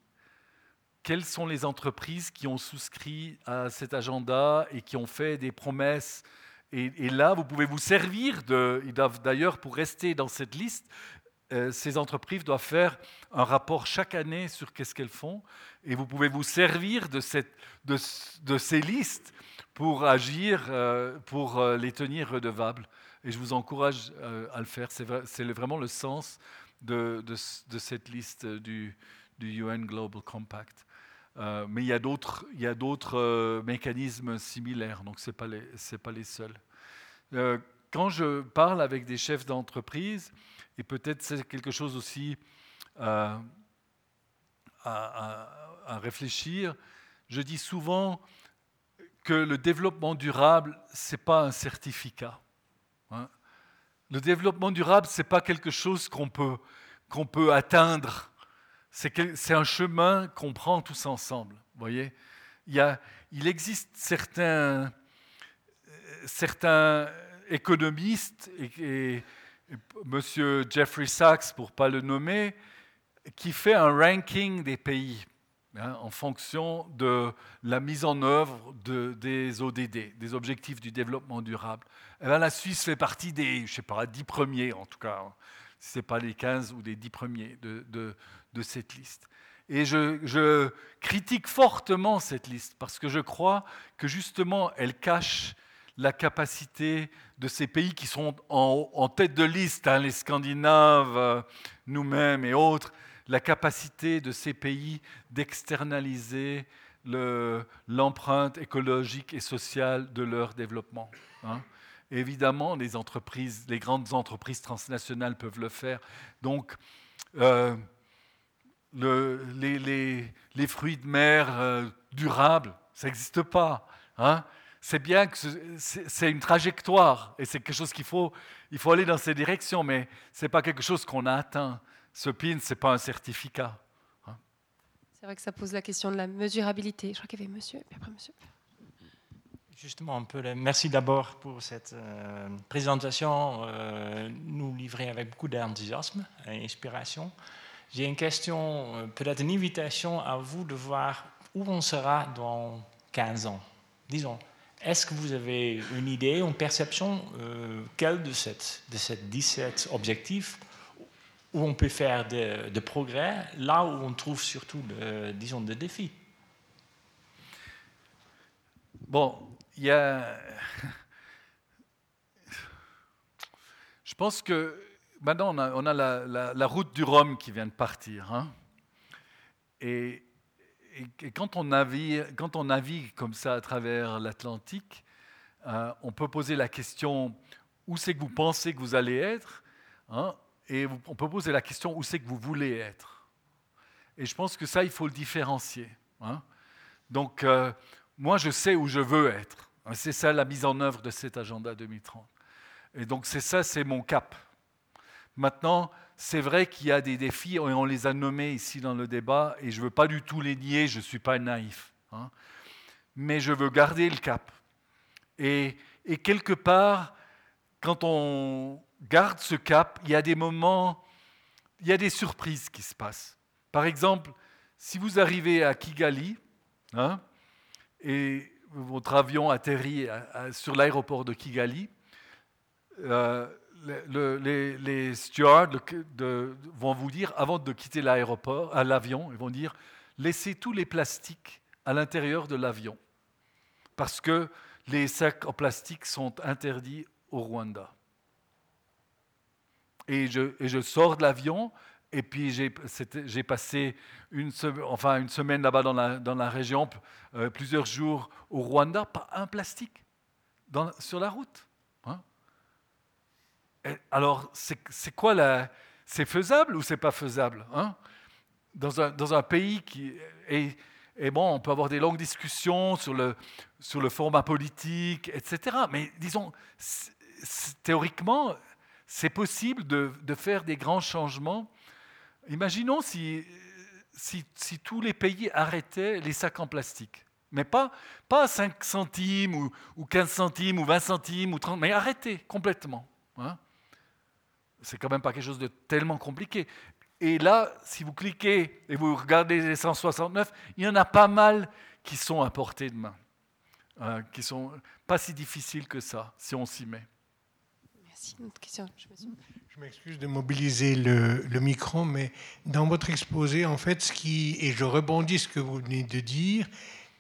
quelles sont les entreprises qui ont souscrit à cet agenda et qui ont fait des promesses et, là, vous pouvez vous servir de. D'ailleurs, pour rester dans cette liste, euh, ces entreprises doivent faire un rapport chaque année sur qu'est-ce qu'elles font. Et vous pouvez vous servir de, ces listes pour agir, euh, pour euh, les tenir redevables. Et je vous encourage à le faire. C'est vraiment le sens de, cette liste du, UN Global Compact. mais il y a d'autres mécanismes similaires, donc ce n'est pas, pas les seuls. Quand je parle avec des chefs d'entreprise, et peut-être c'est quelque chose aussi euh, à, réfléchir, je dis souvent que le développement durable, ce n'est pas un certificat. Hein. Le développement durable, ce n'est pas quelque chose qu'on peut, peut atteindre. C'est un chemin qu'on prend tous ensemble. Voyez il, existe certains certains économistes, et, M. Jeffrey Sachs, pour ne pas le nommer, qui fait un ranking des pays hein, en fonction de la mise en œuvre de, des ODD, des objectifs du développement durable. Eh la Suisse fait partie des, je sais pas, 10 premiers en tout cas, si ce n'est pas les 15 ou des 10 premiers de, cette liste. Et je, critique fortement cette liste parce que je crois que justement elle cache la capacité de ces pays qui sont en, tête de liste, hein, les Scandinaves, nous-mêmes et autres, la capacité de ces pays d'externaliser l'empreinte écologique et sociale de leur développement. Hein. Évidemment, les grandes entreprises transnationales peuvent le faire. Donc, euh, les, fruits de mer euh, durables, ça n'existe pas. Hein c'est bien que c'est une trajectoire et c'est quelque chose qu'il faut, il faut aller dans ces directions, mais ce n'est pas quelque chose qu'on a atteint. Ce PIN, ce n'est pas un certificat. Hein. c'est vrai que ça pose la question de la mesurabilité. Je crois qu'il y avait monsieur, puis après monsieur. Justement, un peu. Merci d'abord pour cette euh, présentation, euh, nous livrée avec beaucoup d'enthousiasme et d'inspiration. J'ai une question, euh, peut-être une invitation à vous de voir où on sera dans 15 ans. Disons, est-ce que vous avez une idée, une perception, euh, quel de ces de cette 17 objectifs où on peut faire de, progrès, là où on trouve surtout, disons, des défis? Bon, il y a... [LAUGHS] Je pense que maintenant, on a, la, route du Rhum qui vient de partir. Hein. Et, et, quand, on navigue, comme ça à travers l'Atlantique, euh, on peut poser la question où c'est que vous pensez que vous allez être hein, Et on peut poser la question où c'est que vous voulez être Et je pense que ça, il faut le différencier. Hein. Donc, euh, moi, je sais où je veux être. C'est ça la mise en œuvre de cet agenda 2030. Et donc, c'est ça, c'est mon cap. Maintenant, c'est vrai qu'il y a des défis, et on les a nommés ici dans le débat, et je ne veux pas du tout les nier, je ne suis pas naïf. Hein. Mais je veux garder le cap. Et, quelque part, quand on garde ce cap, il y a des moments, il y a des surprises qui se passent. Par exemple, si vous arrivez à Kigali, hein, et votre avion atterrit sur l'aéroport de Kigali, euh, les, stewards vont vous dire, avant de quitter l'aéroport, à l'avion, ils vont dire, laissez tous les plastiques à l'intérieur de l'avion, parce que les sacs en plastique sont interdits au Rwanda. Et je, sors de l'avion, et puis j'ai passé une, enfin, une semaine là-bas dans la, région, euh, plusieurs jours au Rwanda, pas un plastique sur la route. Alors, c'est quoi la... C'est faisable ou c'est pas faisable hein? Dans, un, dans, un, pays qui... et bon, on peut avoir des longues discussions sur le, sur le format politique, etc. Mais disons, théoriquement, c'est possible de, de, faire des grands changements Imaginons si, si, tous les pays arrêtaient les sacs en plastique. Mais pas, pas 5 centimes ou, ou 15 centimes ou 20 centimes ou 30, mais arrêtez complètement. Hein. C'est quand même pas quelque chose de tellement compliqué. Et là, si vous cliquez et vous regardez les 169, il y en a pas mal qui sont à portée de main, hein, qui sont pas si difficiles que ça, si on s'y met. Merci. Une question. Je m'excuse de mobiliser le, micro, mais dans votre exposé, en fait, ce qui, et je rebondis ce que vous venez de dire,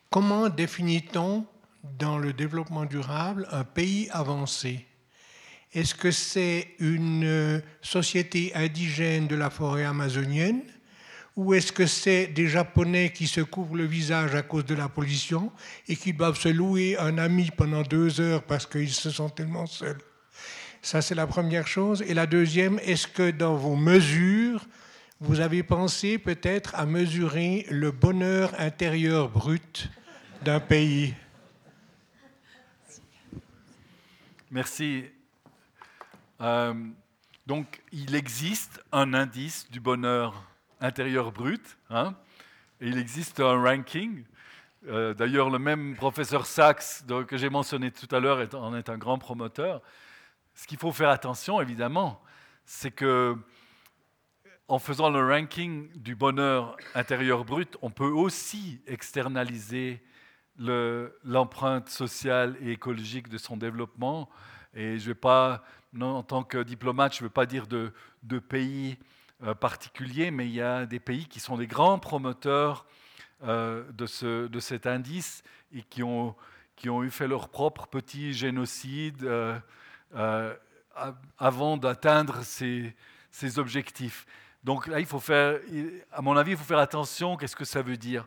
comment définit-on dans le développement durable un pays avancé? Est-ce que c'est une société indigène de la forêt amazonienne ou est-ce que c'est des Japonais qui se couvrent le visage à cause de la pollution et qui doivent se louer un ami pendant deux heures parce qu'ils se sentent tellement seuls? Ça, c'est la première chose. Et la deuxième, est-ce que dans vos mesures, vous avez pensé peut-être à mesurer le bonheur intérieur brut d'un pays? Merci. Euh, donc, il existe un indice du bonheur intérieur brut, hein, il existe un ranking. Euh, d'ailleurs, le même professeur Sachs que j'ai mentionné tout à l'heure en est un grand promoteur. Ce qu'il faut faire attention, évidemment, c'est que en faisant le ranking du bonheur intérieur brut, on peut aussi externaliser l'empreinte sociale et écologique de son développement. Et je vais pas, en tant que diplomate, je ne veux pas dire de, pays euh, particuliers, mais il y a des pays qui sont des grands promoteurs euh, de, ce, de, cet indice et qui ont, eu fait leur propre petit génocide. Euh, euh, avant d'atteindre ces, objectifs. Donc là, il faut faire, à mon avis, il faut faire attention. Qu'est-ce que ça veut dire?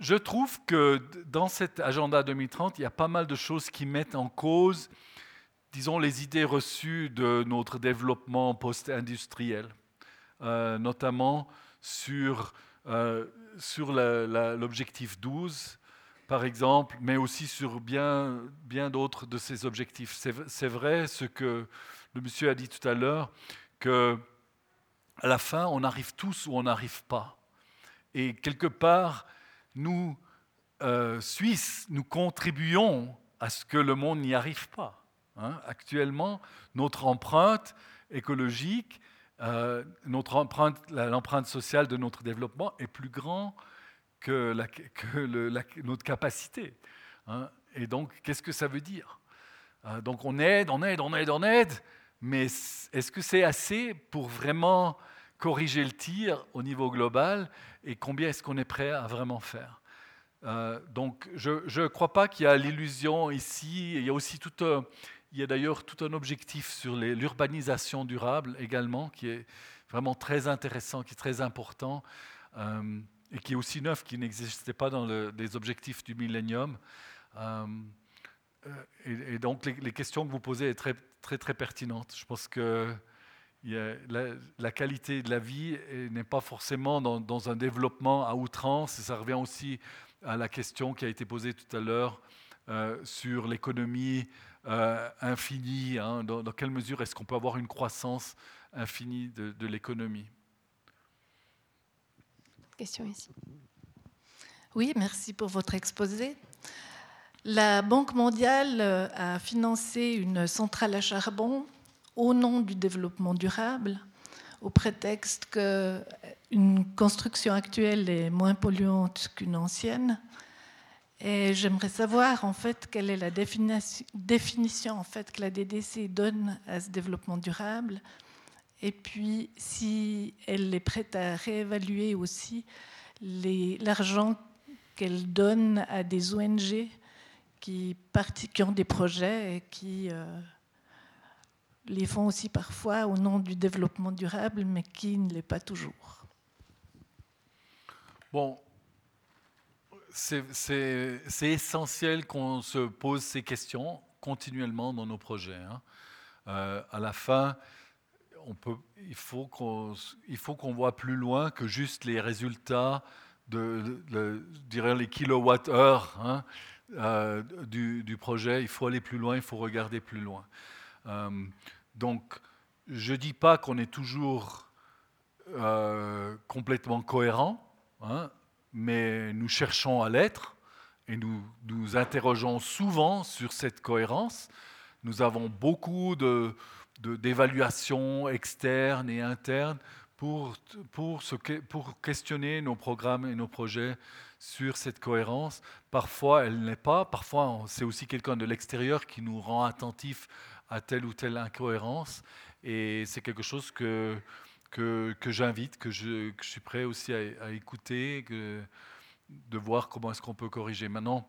Je trouve que dans cet agenda 2030, il y a pas mal de choses qui mettent en cause, disons, les idées reçues de notre développement post-industriel, euh, notamment sur, sur l'objectif 12 par exemple, mais aussi sur bien, bien d'autres de ses objectifs. C'est vrai ce que le monsieur a dit tout à l'heure, que à la fin, on arrive tous ou on n'arrive pas. Et quelque part, nous, euh, Suisses, nous contribuons à ce que le monde n'y arrive pas. Hein. Actuellement, notre empreinte écologique, euh, notre empreinte, l'empreinte sociale de notre développement est plus grande que, notre capacité. Hein. Et donc, qu'est-ce que ça veut dire? Hein, Donc, on aide, on aide, on aide, on aide, mais est-ce que c'est assez pour vraiment corriger le tir au niveau global et combien est-ce qu'on est prêt à vraiment faire euh, donc, je ne crois pas qu'il y a l'illusion ici. Il y a aussi tout un, il y a d'ailleurs tout un objectif sur l'urbanisation durable également, qui est vraiment très intéressant, qui est très important et qui est aussi neuf, qui n'existait pas dans les objectifs du millénium. Et, donc les, questions que vous posez sont très, très, très pertinentes. Je pense que la, qualité de la vie n'est pas forcément dans, un développement à outrance. Et ça revient aussi à la question qui a été posée tout à l'heure euh, sur l'économie euh, infinie. Hein. dans, quelle mesure est-ce qu'on peut avoir une croissance infinie de, l'économie? Question ici. Oui, merci pour votre exposé. La Banque mondiale euh, a financé une centrale à charbon au nom du développement durable, au prétexte qu'une construction actuelle est moins polluante qu'une ancienne. Et j'aimerais savoir en fait quelle est la définition en fait que la DDC donne à ce développement durable, et puis si elle est prête à réévaluer aussi l'argent qu'elle donne à des ONG qui, qui, ont des projets et qui euh, les font aussi parfois au nom du développement durable, mais qui ne l'est pas toujours. Bon, c'est essentiel qu'on se pose ces questions continuellement dans nos projets. Hein. Euh, à la fin, il faut qu'on voit plus loin que juste les résultats de, dirais les kilowattheures hein, euh, du, du, projet. Il faut aller plus loin, il faut regarder plus loin. Euh, donc, je ne dis pas qu'on est toujours euh, complètement cohérent, hein, mais nous cherchons à l'être et nous nous interrogeons souvent sur cette cohérence. Nous avons beaucoup d'évaluations de, externes et internes pour, pour, pour questionner nos programmes et nos projets sur cette cohérence. Parfois, elle n'est pas. Parfois, c'est aussi quelqu'un de l'extérieur qui nous rend attentifs à telle ou telle incohérence. Et c'est quelque chose que, que, que j'invite, que je, suis prêt aussi à, écouter, que, de voir comment est-ce qu'on peut corriger. Maintenant,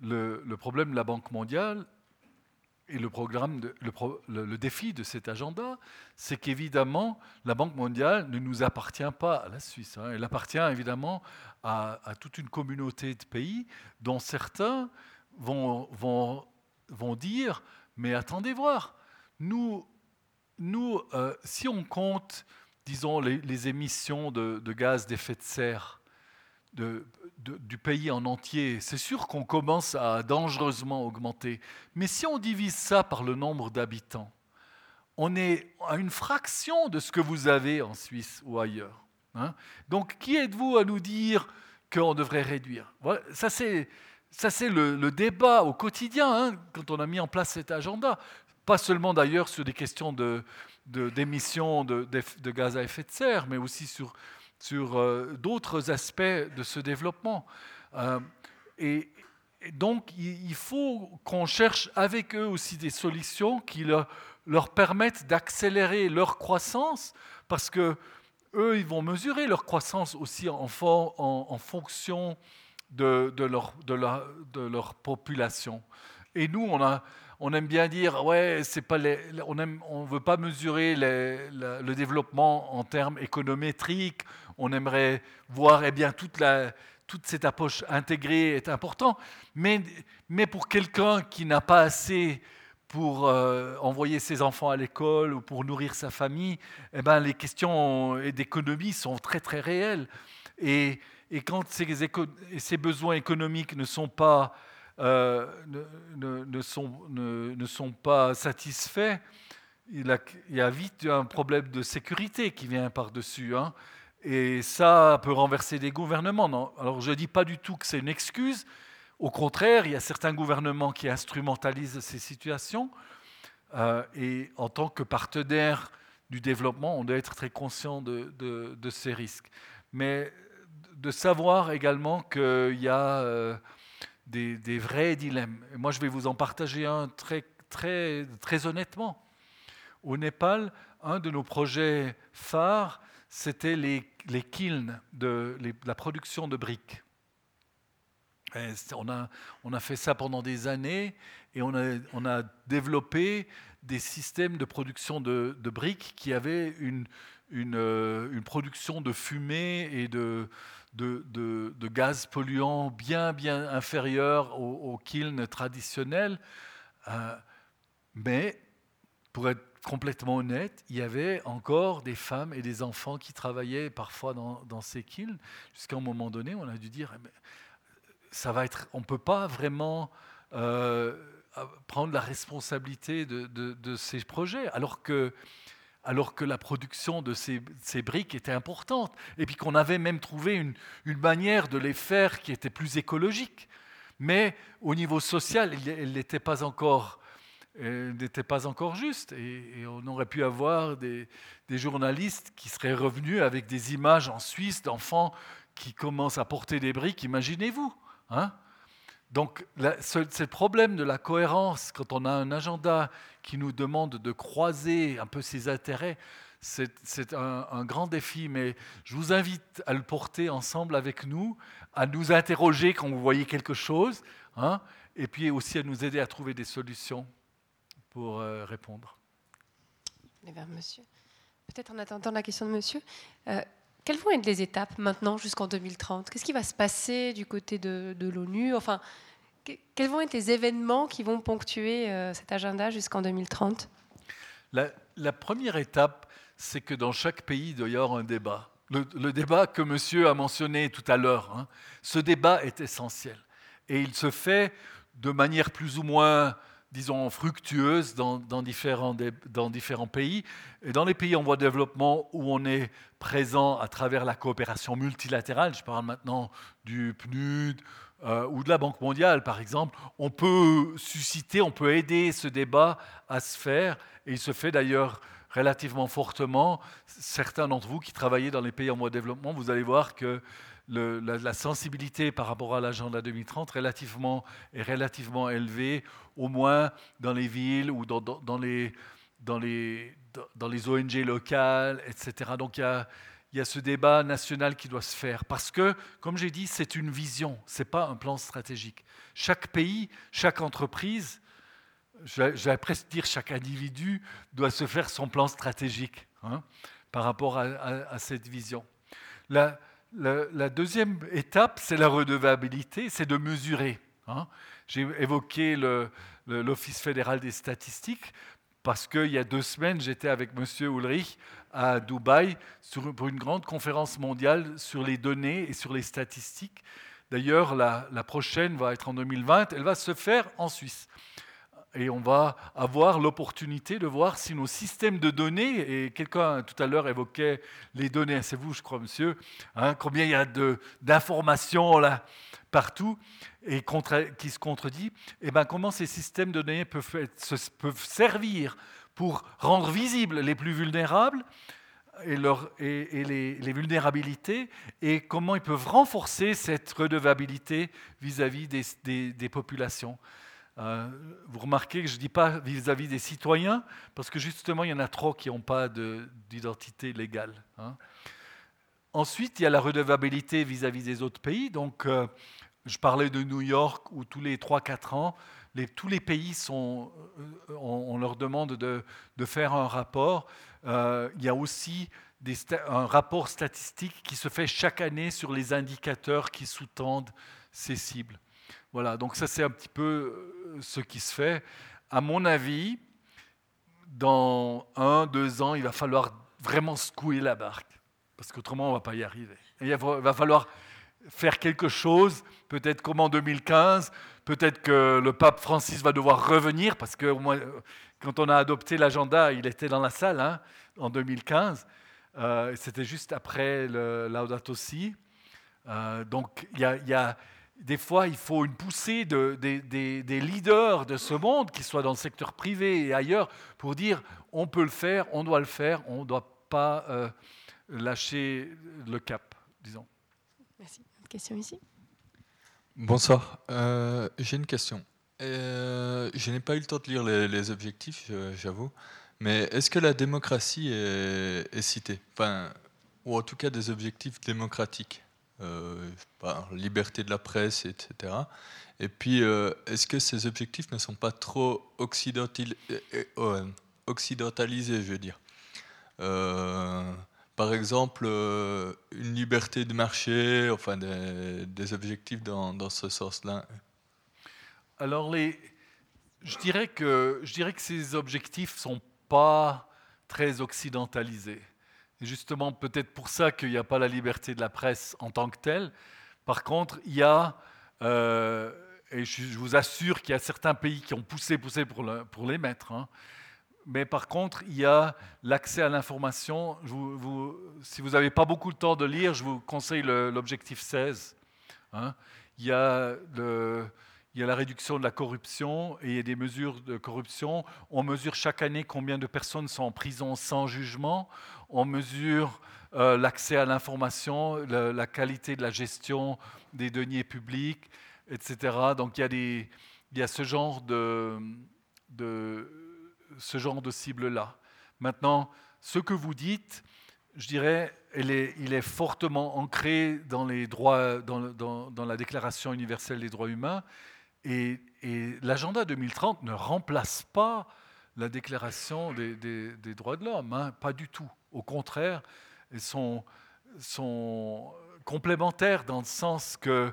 le, problème de la Banque mondiale et le, programme le, défi de cet agenda, c'est qu'évidemment, la Banque mondiale ne nous appartient pas à la Suisse. Hein. Elle appartient évidemment à, à, toute une communauté de pays dont certains vont, vont, vont dire mais attendez voir, nous, nous euh, si on compte, disons, les, émissions de, gaz d'effet de serre du pays en entier, c'est sûr qu'on commence à dangereusement augmenter. Mais si on divise ça par le nombre d'habitants, on est à une fraction de ce que vous avez en Suisse ou ailleurs. Hein. Donc, qui êtes-vous à nous dire qu'on devrait réduire? Ça, c'est ça, c'est le, débat au quotidien hein, quand on a mis en place cet agenda. Pas seulement d'ailleurs sur des questions d'émissions de, de, gaz à effet de serre, mais aussi sur, sur euh, d'autres aspects de ce développement. Euh, et, donc, il, faut qu'on cherche avec eux aussi des solutions qui leur, permettent d'accélérer leur croissance, parce que eux, ils vont mesurer leur croissance aussi en, en fonction de, de, leur, de, leur, population. Et nous, on, a, on aime bien dire, ouais, pas les, on ne on veut pas mesurer le développement en termes économétriques, on aimerait voir eh bien, toute, la, toute cette approche intégrée est importante, mais, mais pour quelqu'un qui n'a pas assez pour euh, envoyer ses enfants à l'école ou pour nourrir sa famille, eh ben, les questions d'économie sont très très réelles. Et, et quand ces, besoins économiques ne sont pas, euh, ne, sont, ne, sont pas satisfaits, il, y a vite un problème de sécurité qui vient par-dessus. Hein. Et ça peut renverser des gouvernements. Alors je ne dis pas du tout que c'est une excuse. Au contraire, il y a certains gouvernements qui instrumentalisent ces situations. Euh, et en tant que partenaire du développement, on doit être très conscient de, de, de ces risques. Mais de savoir également qu'il y a euh, des, vrais dilemmes. moi, je vais vous en partager un très, très, très honnêtement. Au Népal, un de nos projets phares, c'était les, les kilns, de, la production de briques. on, a, on a fait ça pendant des années et on a, on a développé des systèmes de production de, de briques qui avaient une, une, une production de fumée et de, de, de, gaz polluants bien, bien inférieurs aux, aux kilns traditionnels. mais pour être complètement honnête, il y avait encore des femmes et des enfants qui travaillaient parfois dans, ces kilns, jusqu'à un moment donné, on a dû dire, eh ben, ça va être, on ne peut pas vraiment euh, prendre la responsabilité de, ces projets, alors que, alors que la production de ces, briques était importante, et puis qu'on avait même trouvé une, manière de les faire qui était plus écologique. Mais au niveau social, elle n'était pas encore pas encore juste. Et, on aurait pu avoir des, journalistes qui seraient revenus avec des images en Suisse d'enfants qui commencent à porter des briques, imaginez-vous. Hein? Donc, ce, problème de la cohérence, quand on a un agenda qui nous demande de croiser un peu ses intérêts, c'est un, grand défi, mais je vous invite à le porter ensemble avec nous, à nous interroger quand vous voyez quelque chose, hein, et puis aussi à nous aider à trouver des solutions pour euh, répondre. vers monsieur. Peut-être en attendant la question de monsieur. Euh, quelles vont être les étapes maintenant jusqu'en 2030 Qu'est-ce qui va se passer du côté de, l'ONU? Enfin, quels vont être les événements qui vont ponctuer euh, cet agenda jusqu'en 2030 la, première étape, c'est que dans chaque pays, il y avoir un débat. Le, débat que monsieur a mentionné tout à l'heure, hein, ce débat est essentiel. Et il se fait de manière plus ou moins disons, fructueuse dans, différents, pays. Et dans les pays en voie de développement où on est présent à travers la coopération multilatérale, je parle maintenant du PNUD euh, ou de la Banque mondiale, par exemple, on peut susciter, on peut aider ce débat à se faire. Et il se fait d'ailleurs relativement fortement. Certains d'entre vous qui travaillez dans les pays en voie de développement, vous allez voir que la, sensibilité par rapport à l'agenda 2030 relativement, est relativement élevée, au moins dans les villes ou dans, les, ONG locales, etc. Donc il y a, il y a ce débat national qui doit se faire. Parce que, comme j'ai dit, c'est une vision, ce n'est pas un plan stratégique. Chaque pays, chaque entreprise, j'allais presque dire chaque individu, doit se faire son plan stratégique hein, par rapport à, cette vision. La, la, deuxième étape, c'est la redevabilité, c'est de mesurer. Hein. J'ai évoqué l'Office fédéral des statistiques parce qu'il y a deux semaines, j'étais avec M. Ulrich à Dubaï pour une grande conférence mondiale sur les données et sur les statistiques. D'ailleurs, la, la prochaine va être en 2020, elle va se faire en Suisse et on va avoir l'opportunité de voir si nos systèmes de données, et quelqu'un tout à l'heure évoquait les données, c'est vous je crois monsieur, hein, combien il y a d'informations là partout et qui se contredit, et eh ben comment ces systèmes de données peuvent, servir pour rendre visibles les plus vulnérables et, les, vulnérabilités et comment ils peuvent renforcer cette redevabilité vis-à-vis des populations. Euh, vous remarquez que je ne dis pas vis-à-vis des citoyens, parce que justement, il y en a trop qui n'ont pas d'identité légale. Hein. Ensuite, il y a la redevabilité vis-à-vis des autres pays. Donc, euh, je parlais de New York, où tous les 3-4 ans, tous les pays sont, euh, on, leur demande de, faire un rapport. il y a aussi un rapport statistique qui se fait chaque année sur les indicateurs qui sous-tendent ces cibles. Voilà, donc ça c'est un petit peu euh, ce qui se fait. À mon avis, dans un, deux ans, il va falloir vraiment secouer la barque, parce qu'autrement on ne va pas y arriver. il va falloir faire quelque chose, peut-être comme en 2015, peut-être que le pape Francis va devoir revenir, parce que quand on a adopté l'agenda, il était dans la salle hein, en 2015, euh, c'était juste après le Laudato. Euh, donc il y a des fois, il faut une poussée de, des leaders de ce monde, qu'ils soient dans le secteur privé et ailleurs, pour dire on peut le faire, on doit le faire, on ne doit pas euh, lâcher le cap, disons. Merci. Une question ici? Bonsoir. Euh, j'ai une question. Euh, je n'ai pas eu le temps de lire les, objectifs, j'avoue, mais est-ce que la démocratie est, est citée? Enfin, Ou en tout cas des objectifs démocratiques? Euh, liberté de la presse, etc. Et puis, euh, est-ce que ces objectifs ne sont pas trop occidentalisés, je veux dire? Par exemple, euh, une liberté de marché, enfin des, objectifs dans, ce sens-là? Alors, je, dirais que, je dirais que ces objectifs ne sont pas très occidentalisés. Justement, peut-être pour ça qu'il n'y a pas la liberté de la presse en tant que telle. Par contre, il y a, euh, et je, vous assure qu'il y a certains pays qui ont poussé, poussé pour, les mettre. Hein mais par contre, il y a l'accès à l'information. si vous n'avez pas beaucoup de temps de lire, je vous conseille l'objectif 16. Hein. Il, y a il y a la réduction de la corruption et il y a des mesures de corruption. On mesure chaque année combien de personnes sont en prison sans jugement. On mesure euh, l'accès à l'information, la, qualité de la gestion des deniers publics, etc. Donc il y a, ce genre de, cible-là. Maintenant, ce que vous dites, je dirais, il est, fortement ancré dans, la Déclaration universelle des droits humains, et, l'agenda 2030 ne remplace pas la Déclaration des, droits de l'homme, hein, pas du tout. Au contraire, ils sont, complémentaires dans le sens que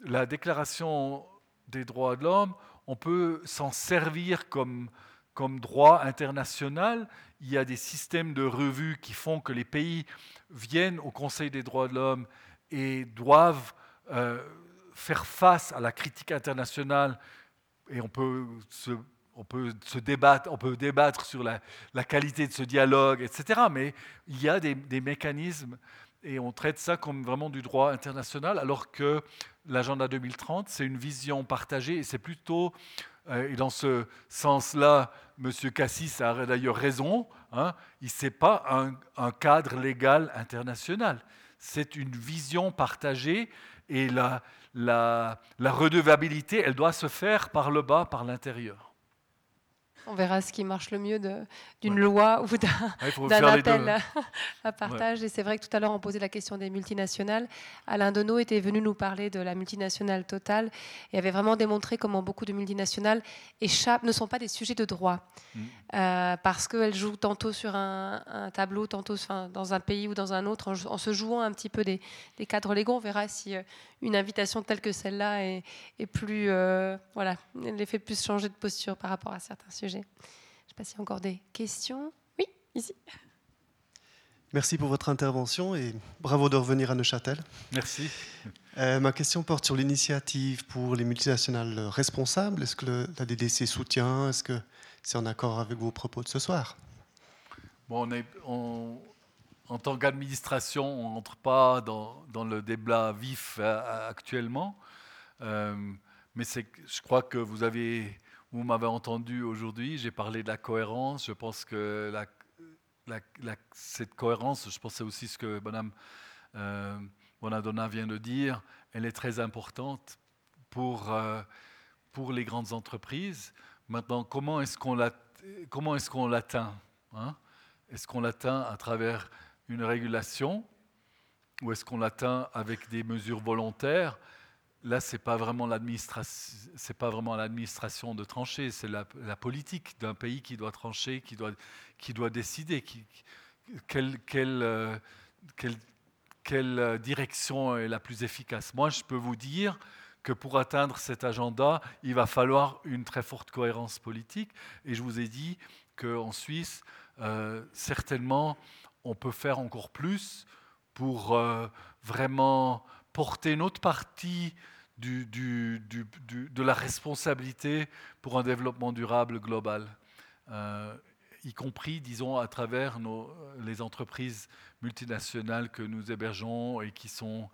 la Déclaration des droits de l'homme, on peut s'en servir comme comme droit international, il y a des systèmes de revues qui font que les pays viennent au Conseil des droits de l'homme et doivent euh, faire face à la critique internationale et on peut se, on peut se débattre, on peut débattre sur la, qualité de ce dialogue, etc. Mais il y a des, mécanismes et on traite ça comme vraiment du droit international, alors que l'agenda 2030, c'est une vision partagée et c'est plutôt euh, et dans ce sens-là, M. Cassis a d'ailleurs raison, hein, il n'est pas un, cadre légal international. C'est une vision partagée et la, la redevabilité, elle doit se faire par le bas, par l'intérieur. On verra ce qui marche le mieux d'une loi ou d'un [LAUGHS] appel à, partage. Et c'est vrai que tout à l'heure, on posait la question des multinationales. Alain Deneau était venu nous parler de la multinationale Total et avait vraiment démontré comment beaucoup de multinationales échappent, ne sont pas des sujets de droit. Mm. Euh, parce qu'elles jouent tantôt sur un, tableau, tantôt dans un pays ou dans un autre, en, se jouant un petit peu des, cadres légaux. On verra si euh, une invitation telle que celle-là est, plus, euh, voilà, les fait plus changer de posture par rapport à certains sujets. Je ne sais pas s'il y a encore des questions. Oui, ici. Merci pour votre intervention et bravo de revenir à Neuchâtel. Merci. Euh, ma question porte sur l'initiative pour les multinationales responsables. Est-ce que la DDC soutient? Est-ce que c'est en accord avec vos propos de ce soir? Bon, on est, En tant qu'administration, on n'entre pas dans, dans, le débat vif euh, actuellement. Euh, mais je crois que vous avez vous m'avez entendu aujourd'hui, j'ai parlé de la cohérence. Je pense que cette cohérence, je pense c'est aussi ce que Mme euh, Bonadonna vient de dire, elle est très importante pour, euh, pour les grandes entreprises. Maintenant, comment est-ce qu'on l'atteint hein? Est-ce qu'on l'atteint à travers une régulation ou est-ce qu'on l'atteint avec des mesures volontaires? Là, l'administration, c'est pas vraiment l'administration de trancher, c'est la, politique d'un pays qui doit trancher, qui doit, décider euh, quelle, euh, direction est la plus efficace. Moi, je peux vous dire que pour atteindre cet agenda, il va falloir une très forte cohérence politique. Et je vous ai dit qu'en Suisse, euh, certainement, on peut faire encore plus pour vraiment porter notre partie du, de la responsabilité pour un développement durable global, euh, y compris, disons, à travers les entreprises multinationales que nous hébergeons et qui sont,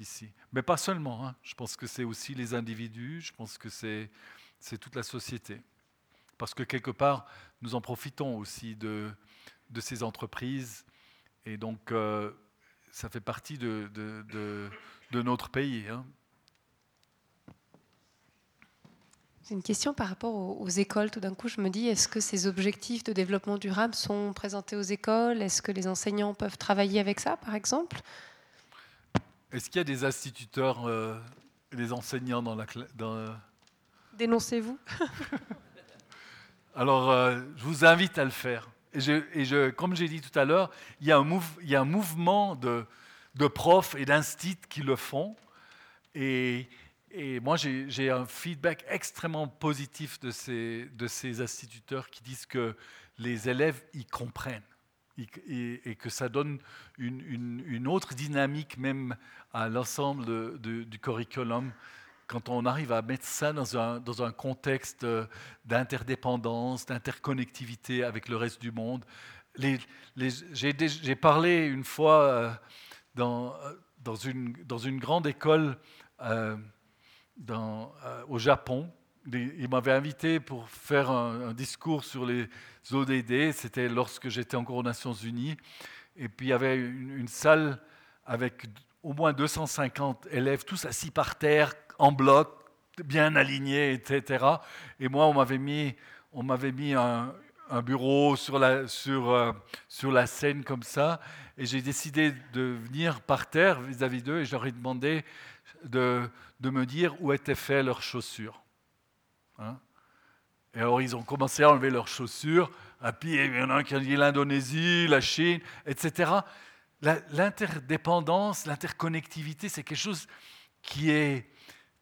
ici. Mais pas seulement, hein. je pense que c'est aussi les individus, je pense que c'est toute la société. Parce que quelque part, nous en profitons aussi de, de ces entreprises. Et donc, euh, ça fait partie de, de, notre pays. Hein. C'est une question par rapport aux, écoles. Tout d'un coup, je me dis, est-ce que ces objectifs de développement durable sont présentés aux écoles? Est-ce que les enseignants peuvent travailler avec ça, par exemple? Est-ce qu'il y a des instituteurs, euh, des enseignants dans la classe Dénoncez-vous [LAUGHS] Alors, euh, je vous invite à le faire. Et, je, comme j'ai dit tout à l'heure, il, y a un mouvement de, profs et d'instits qui le font. Et, moi, j'ai un feedback extrêmement positif de ces, instituteurs qui disent que les élèves y comprennent et, que ça donne une, autre dynamique même à l'ensemble du curriculum quand on arrive à mettre ça dans un, dans un contexte euh, d'interdépendance, d'interconnectivité avec le reste du monde. J'ai parlé une fois euh, dans, euh, dans, une, dans une grande école au Japon. Il m'avait invité pour faire un, discours sur les ODD. C'était lorsque j'étais encore aux Nations Unies. Et puis il y avait une salle avec au moins 250 élèves, tous assis par terre, en bloc, bien alignés, etc. Et moi, on m'avait mis, on m'avait mis un, bureau sur la, sur, euh, sur la scène comme ça. Et j'ai décidé de venir par terre vis-à-vis d'eux et je leur ai demandé de, de me dire où étaient faites leurs chaussures. Hein. et alors, ils ont commencé à enlever leurs chaussures. Et puis, il y en a qui a dit l'Indonésie, la Chine, etc. L'interdépendance, l'interconnectivité, c'est quelque chose qui est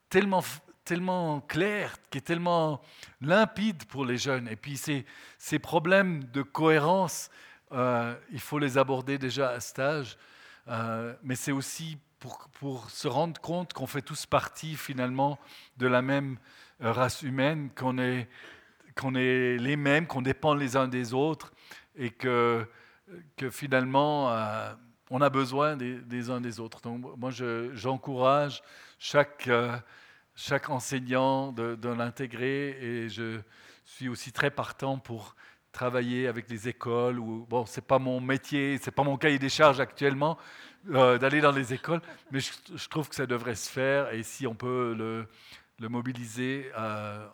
tellement, tellement clair, qui est tellement limpide pour les jeunes. Et puis ces, ces problèmes de cohérence, euh, il faut les aborder déjà à cet. Euh, mais c'est aussi pour, pour, se rendre compte qu'on fait tous partie finalement de la même euh, race humaine, qu'on est, qu'on est les mêmes, qu'on dépend les uns des autres et que, que finalement on a besoin des, uns des autres. Donc moi j'encourage chaque chaque enseignant de, l'intégrer et je suis aussi très partant pour travailler avec les écoles. Ou, bon, ce n'est pas mon métier, ce n'est pas mon cahier des charges actuellement euh, d'aller dans les écoles, mais je, trouve que ça devrait se faire et si on peut le, mobiliser, euh,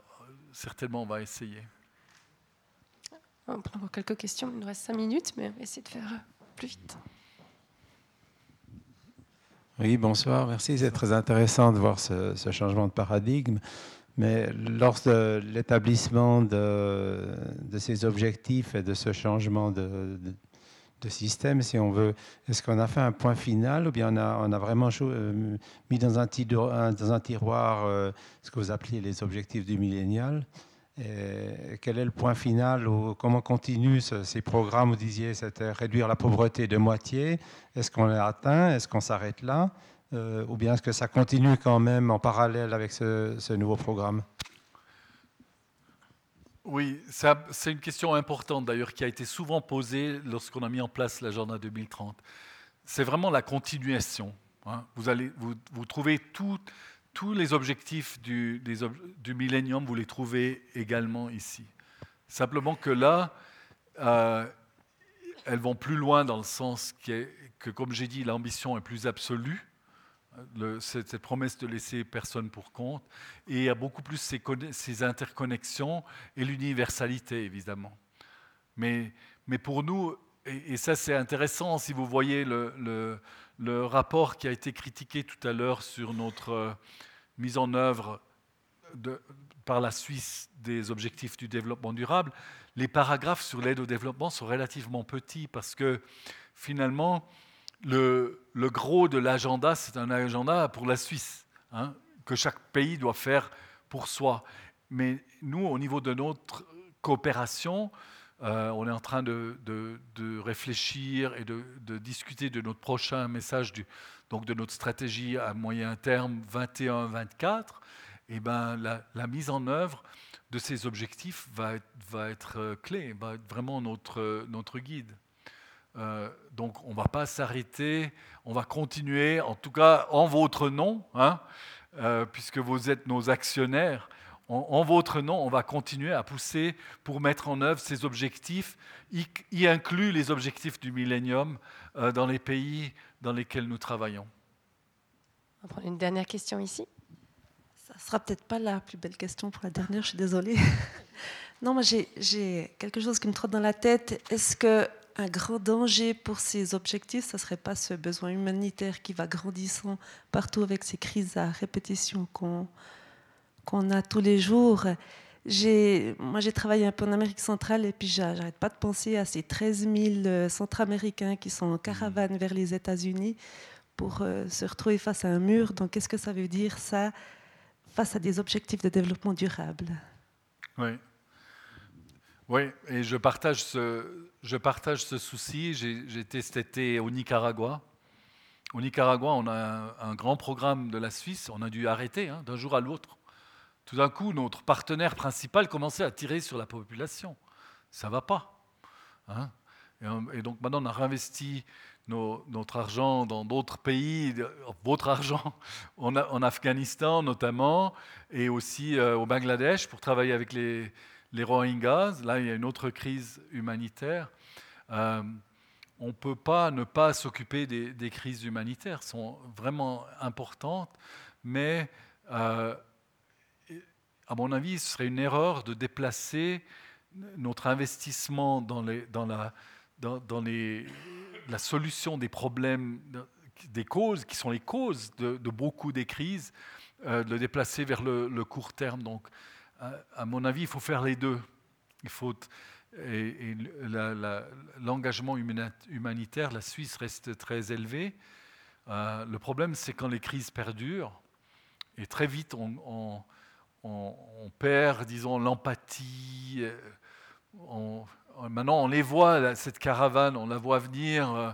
certainement on va essayer. On peut avoir quelques questions, il nous reste cinq minutes, mais on va essayer de faire plus vite. Oui, bonsoir, merci. C'est très intéressant de voir ce, changement de paradigme. Mais lors de l'établissement de, ces objectifs et de ce changement de, système, si on veut, est-ce qu'on a fait un point final ou bien on a, vraiment euh, mis dans un, dans un tiroir euh, ce que vous appelez les objectifs du millénial? Quel est le point final ou comment continuent ces programmes Vous disiez c'était réduire la pauvreté de moitié. Est-ce qu'on l'a atteint? Est-ce qu'on s'arrête là? Euh, Ou bien est-ce que ça continue quand même en parallèle avec ce, nouveau programme? Oui, c'est une question importante d'ailleurs qui a été souvent posée lorsqu'on a mis en place l'agenda 2030. C'est vraiment la continuation. Hein. Vous, allez, vous, vous trouvez tout tous les objectifs du, millénium, vous les trouvez également ici. Simplement que là, euh, elles vont plus loin dans le sens que, comme j'ai dit, l'ambition est plus absolue. cette, promesse de laisser personne pour compte. Et il y a beaucoup plus ces, interconnexions et l'universalité, évidemment. Mais, mais, pour nous, et, ça c'est intéressant, si vous voyez le, le rapport qui a été critiqué tout à l'heure sur notre euh, mise en œuvre par la Suisse des objectifs du développement durable, les paragraphes sur l'aide au développement sont relativement petits parce que finalement, le, le gros de l'agenda, c'est un agenda pour la Suisse, hein, que chaque pays doit faire pour soi. Mais nous, au niveau de notre coopération, euh, on est en train de, réfléchir et de, discuter de notre prochain message, donc de notre stratégie à moyen terme 21-24. Et ben, la, mise en œuvre de ces objectifs va être, euh, clé, va être vraiment notre, notre guide. Euh, donc on ne va pas s'arrêter, on va continuer, en tout cas en votre nom, hein, puisque vous êtes nos actionnaires en, votre nom, on va continuer à pousser pour mettre en œuvre ces objectifs, y, inclut les objectifs du millénium euh, dans les pays dans lesquels nous travaillons. On va prendre une dernière question ici. Ça sera peut-être pas la plus belle question pour la dernière, je suis désolée. [LAUGHS] non, moi j'ai quelque chose qui me trotte dans la tête. Est-ce que un grand danger pour ces objectifs, ce ne serait pas ce besoin humanitaire qui va grandissant partout avec ces crises à répétition qu'on qu'on a tous les jours, moi, j'ai travaillé un peu en Amérique centrale et puis j'arrête pas de penser à ces 13 000 centra-américains qui sont en caravane vers les États-Unis pour se retrouver face à un mur. Donc, qu'est-ce que ça veut dire, ça, face à des objectifs de développement durable? Oui. Oui, et je partage ce, je partage ce souci. J'ai été cet été au Nicaragua. Au Nicaragua, on a un, grand programme de la Suisse. On a dû arrêter hein, d'un jour à l'autre. Tout d'un coup, notre partenaire principal commençait à tirer sur la population. Ça ne va pas. Hein. et, donc maintenant, on a réinvesti notre argent dans d'autres pays, votre argent [LAUGHS] en, Afghanistan notamment, et aussi euh, au Bangladesh pour travailler avec les, Rohingyas. Là, il y a une autre crise humanitaire. Euh, on ne peut pas ne pas s'occuper des, crises humanitaires, elles sont vraiment importantes, mais euh, à mon avis, ce serait une erreur de déplacer notre investissement dans, la solution des problèmes, des causes, qui sont les causes de, beaucoup des crises, euh, de le déplacer vers le, court terme. Donc, à, mon avis, il faut faire les deux. Il faut et, l'engagement humanitaire, la Suisse reste très élevé. Euh, le problème, c'est quand les crises perdurent, et très vite on, perd, disons, l'empathie. Euh, maintenant, on les voit, cette caravane, on la voit venir, euh,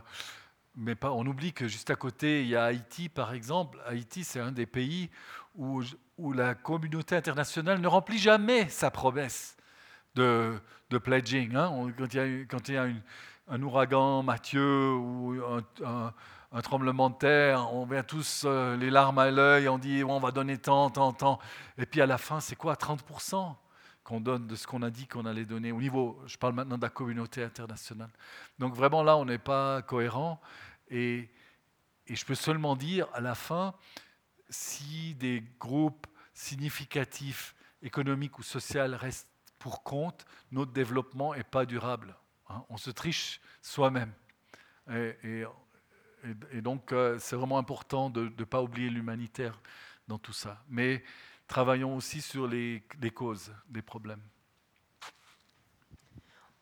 mais on oublie que juste à côté, il y a Haïti, par exemple. Haïti, c'est un des pays où, la communauté internationale ne remplit jamais sa promesse de, pledging. Hein. quand il y a un ouragan, Mathieu, ou un, tremblement de terre, on vient tous euh, les larmes à l'œil, on dit on va donner tant, tant, tant. Et puis à la fin, c'est quoi 30% qu'on donne de ce qu'on a dit qu'on allait donner au niveau, je parle maintenant de la communauté internationale. Donc vraiment là, on n'est pas cohérent. Et, et je peux seulement dire à la fin, si des groupes significatifs économiques ou sociaux restent pour compte, notre développement n'est pas durable. Hein. On se triche soi-même. Et, donc, euh, c'est vraiment important de ne pas oublier l'humanitaire dans tout ça. Mais travaillons aussi sur les causes des problèmes.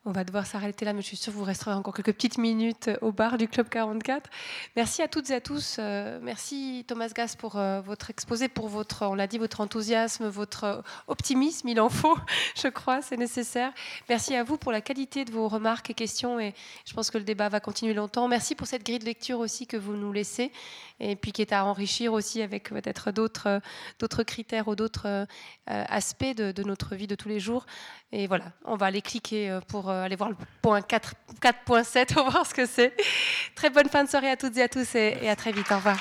On va devoir s'arrêter là, mais je suis sûre que vous resterez encore quelques petites minutes au bar du Club 44. Merci à toutes et à tous. Euh, merci Thomas Gass pour euh, votre exposé, pour votre, on l'a dit, votre enthousiasme, votre optimisme. Il en faut, [LAUGHS] je crois, c'est nécessaire. Merci à vous pour la qualité de vos remarques et questions. Et je pense que le débat va continuer longtemps. Merci pour cette grille de lecture aussi que vous nous laissez et puis qui est à enrichir aussi avec peut-être d'autres, critères ou d'autres euh, aspects de, de, notre vie de tous les jours. Et voilà, on va aller cliquer pour euh, aller voir le point 4.7 pour [LAUGHS] voir ce que c'est. Très bonne fin de soirée à toutes et à tous et, et à très vite. Au revoir.